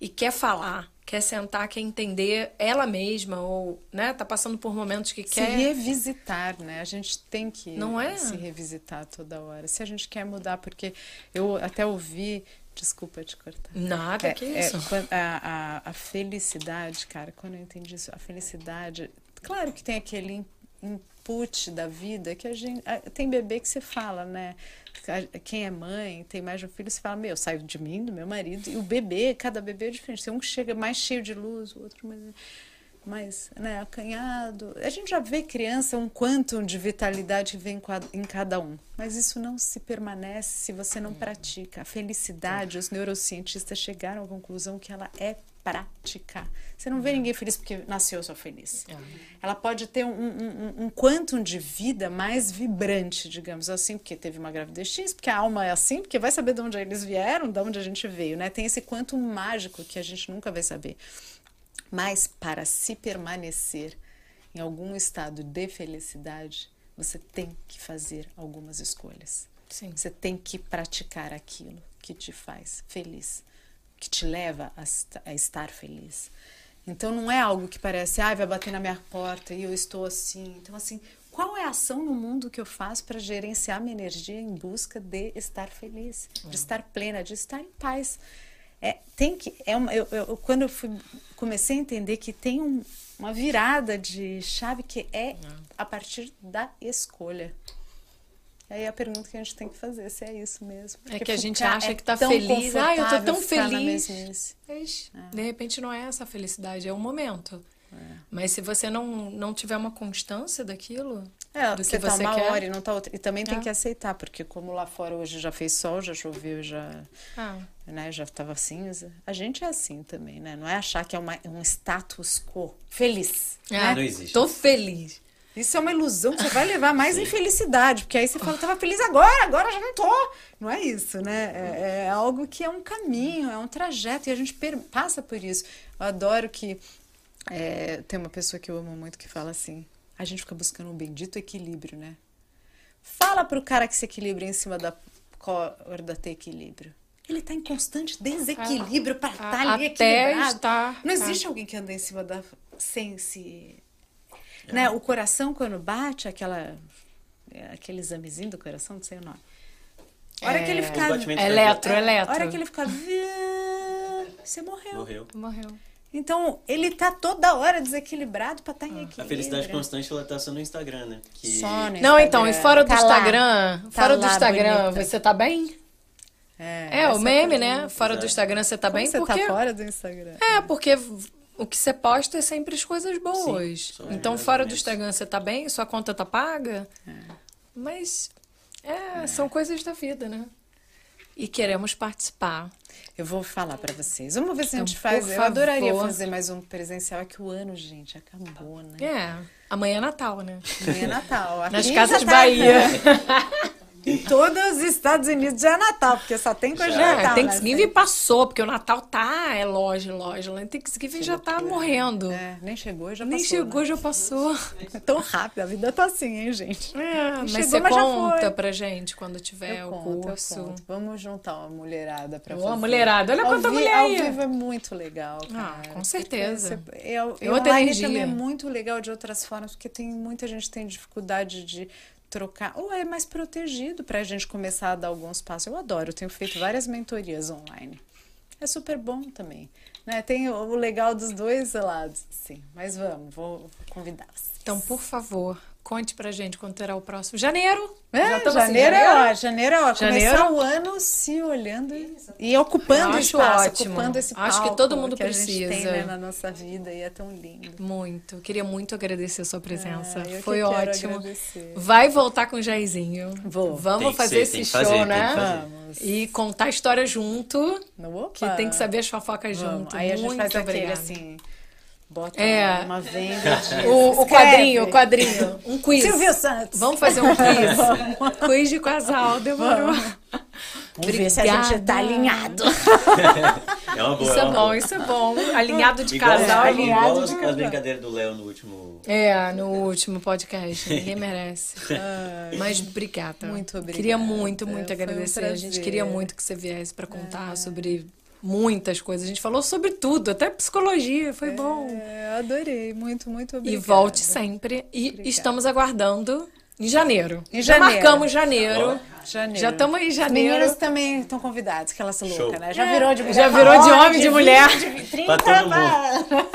e quer falar, quer sentar, quer entender ela mesma ou, né, tá passando por momentos que se quer se revisitar, né? A gente tem que Não é? se revisitar toda hora. Se a gente quer mudar, porque eu até ouvi Desculpa te cortar. Nada, é, que é, isso. É, a, a, a, felicidade, cara, quando eu entendi isso, a felicidade. Claro que tem aquele input da vida que a gente. Tem bebê que você fala, né? Quem é mãe, tem mais de um filho, você fala, meu, saio de mim, do meu marido. E o bebê, cada bebê é diferente. Tem um que chega mais cheio de luz, o outro mais mais né, acanhado. A gente já vê criança um quantum de vitalidade vem em cada um, mas isso não se permanece se você não pratica. A felicidade, os neurocientistas chegaram à conclusão que ela é prática. Você não vê ninguém feliz porque nasceu só feliz. É. Ela pode ter um, um, um quantum de vida mais vibrante, digamos assim, porque teve uma gravidez X, porque a alma é assim, porque vai saber de onde eles vieram, de onde a gente veio, né? Tem esse quantum mágico que a gente nunca vai saber. Mas para se permanecer em algum estado de felicidade, você tem que fazer algumas escolhas. Sim. Você tem que praticar aquilo que te faz feliz, que te leva a, estar feliz. Então não é algo que parece, ah, vai bater na minha porta e eu estou assim. Então assim, qual é a ação no mundo que eu faço para gerenciar minha energia em busca de estar feliz, de uhum. estar plena, de estar em paz? É, tem que, é uma, eu, eu, quando eu fui, comecei a entender que tem um, uma virada de chave que é a partir da escolha. Aí a pergunta que a gente tem que fazer se é isso mesmo. Porque é que a gente acha é que está feliz. Ah, eu tô tão feliz. É. De repente não é essa felicidade, é um momento. É. Mas se você não, não tiver uma constância daquilo, é, do que tá você uma quer. hora e não tá outra. E também tem é. que aceitar, porque como lá fora hoje já fez sol, já choveu, já, ah. né, já estava cinza. A gente é assim também, né? Não é achar que é uma, um status quo. Feliz. Ah, né? Não existe. Tô feliz. Isso é uma ilusão que você vai levar mais infelicidade, porque aí você fala, tava feliz agora, agora já não tô. Não é isso, né? É, é algo que é um caminho, é um trajeto, e a gente passa por isso. Eu adoro que é, tem uma pessoa que eu amo muito que fala assim: a gente fica buscando um bendito equilíbrio, né? Fala pro cara que se equilibra em cima da corda ter equilíbrio. Ele tá em constante desequilíbrio para estar tá ali equilibrado. Estar, Não existe tá. alguém que anda em cima da sem se é. né? O coração quando bate aquela aquele examezinho do coração, não sei o nome. A hora é, que ele fica eletro, eletro. A hora que ele fica você morreu. Morreu. Morreu. Então, ele tá toda hora desequilibrado para estar tá em equilíbrio. A felicidade constante, ela tá só no Instagram, né? Que... Só no Instagram. Não, então, e fora do tá Instagram, tá fora do Instagram, bonita. você tá bem? É, é o meme, né? Fora do Instagram você tá Como bem você porque tá fora do Instagram. É, porque o que você posta é sempre as coisas boas. são então, os fora do. Instagram, você tá bem? Sua conta tá paga? Mas, é, são coisas da vida, né? E queremos participar. Eu vou falar pra vocês. Vamos ver se a gente Então, faz. por Eu adoraria favor. fazer mais um presencial. É que o ano, gente, acabou, né? É, amanhã é Natal, né? Amanhã é Natal. Aqui Nas já Casas tá- Bahia. Em todos os Estados Unidos já é Natal, porque só tem coisa de É, Natal. Thanksgiving passou, porque o Natal tá, é loja, loja. Lá em Thanksgiving já tá morrendo. É, nem chegou, já Nem passou. chegou, já passou. Né? É tão rápido, a vida tá assim, hein, gente? É, mas chegou, você mas já conta foi. pra gente quando tiver eu o conto, eu curso. conto. Vamos juntar uma mulherada pra Ô, fazer. mulherada, olha Ao quanta vi- mulher Ao aí. vivo é muito legal, Ah, cara. com certeza. Você- Eu, É e outra online energia. também é muito legal de outras formas, porque tem muita gente que tem dificuldade de trocar, ou é mais protegido pra gente começar a dar alguns passos. Eu adoro, eu tenho feito várias mentorias online. É super bom também. Né? Tem o, legal dos dois lados, sim. Mas vamos, vou, vou convidar vocês. Então, por favor, conte pra gente quando terá o próximo. Janeiro! É, Já estamos em janeiro, é ó, janeiro é ó, Janeiro? começar o ano se olhando e, e ocupando esse acho espaço, ótimo. ocupando esse Acho que palco todo mundo que a gente tem precisa. né, na nossa vida e é tão lindo. Muito. Queria muito agradecer a sua presença. Ah, Foi ótimo. agradecer. Vai voltar com o Jairzinho. Vou. Vamos Tem fazer ser, esse show, fazer, tem né? que fazer. Vamos. E contar a história junto. No, opa. Que tem que saber as fofocas junto. Aí a gente muito faz aquele assim, bota É. uma venda de... O, o quadrinho, o quadrinho. Um quiz. Silvio Santos. Vamos fazer um quiz. quiz de casal, demorou. Vamos ver se a gente tá Obrigada. alinhado. É uma boa. Isso é uma bom, boa. isso é bom. Alinhado de Igual, casal. igual alinhado as, de as casal. brincadeiras do Léo no último. É, no último podcast. Ninguém merece. Mas obrigada. Muito obrigada. Queria muito, muito Foi um agradecer. a gente queria muito que você viesse para contar sobre muitas coisas. A gente falou sobre tudo, até psicologia. Foi bom. É, eu adorei, muito, muito E obrigada. volte sempre. E estamos aguardando em janeiro. Em Já janeiro. marcamos janeiro. Janeiro. Já estamos em janeiro. meninas também estão convidadas, que elas são Show. loucas, né? Já virou de mulher. Já virou de homem, homem, de mulher. 30 Pra todo pra-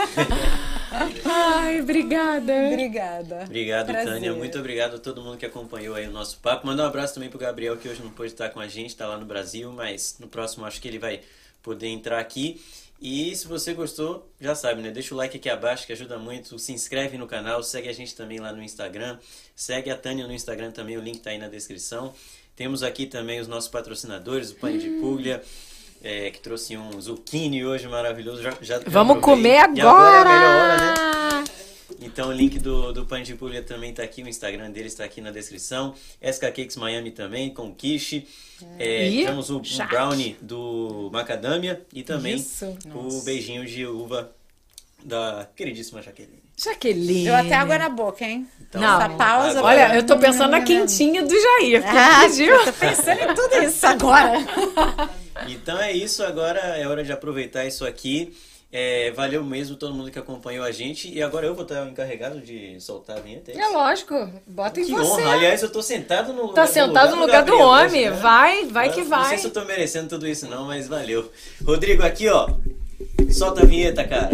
Ai, obrigada. Obrigada. Obrigado, Prazer. Tânia. Muito obrigado a todo mundo que acompanhou aí o nosso papo. Manda um abraço também pro Gabriel, que hoje não pôde estar com a gente, tá lá no Brasil, mas no próximo acho que ele vai poder entrar aqui. E se você gostou, já sabe, né? Deixa o like aqui abaixo que ajuda muito. Se inscreve no canal, segue a gente também lá no Instagram. Segue a Tânia no Instagram também, o link tá aí na descrição. Temos aqui também os nossos patrocinadores, o Pane de Puglia, é, que trouxe um zucchini hoje maravilhoso. Já, já- Vamos comer E agora é a agora! melhor hora, né? Então o link do, do Pane de Puglia também tá aqui, o Instagram dele está aqui na descrição. SK Cakes Miami também, com quiche. É, Ih, temos o, o Jaque. brownie do macadâmia e também Isso. o beijinho de uva da queridíssima Jaqueline. Jaqueline. Deu até água na boca, hein? Então, Não. Essa pausa. agora- Olha, eu tô pensando na quentinha do Jair. Ah, pediu. tô pensando em tudo isso agora. Então é isso, agora é hora de aproveitar isso aqui. É, valeu mesmo todo mundo que acompanhou a gente. E agora eu vou estar encarregado de soltar a vinheta. é É lógico. Bota em Que você. honra. Aliás, eu tô sentado no Tá sentado no lugar do homem. hoje, né? Vai, vai que Eu Não sei vai. se eu tô merecendo tudo isso não, mas valeu. Rodrigo, aqui ó. Solta a vinheta, cara.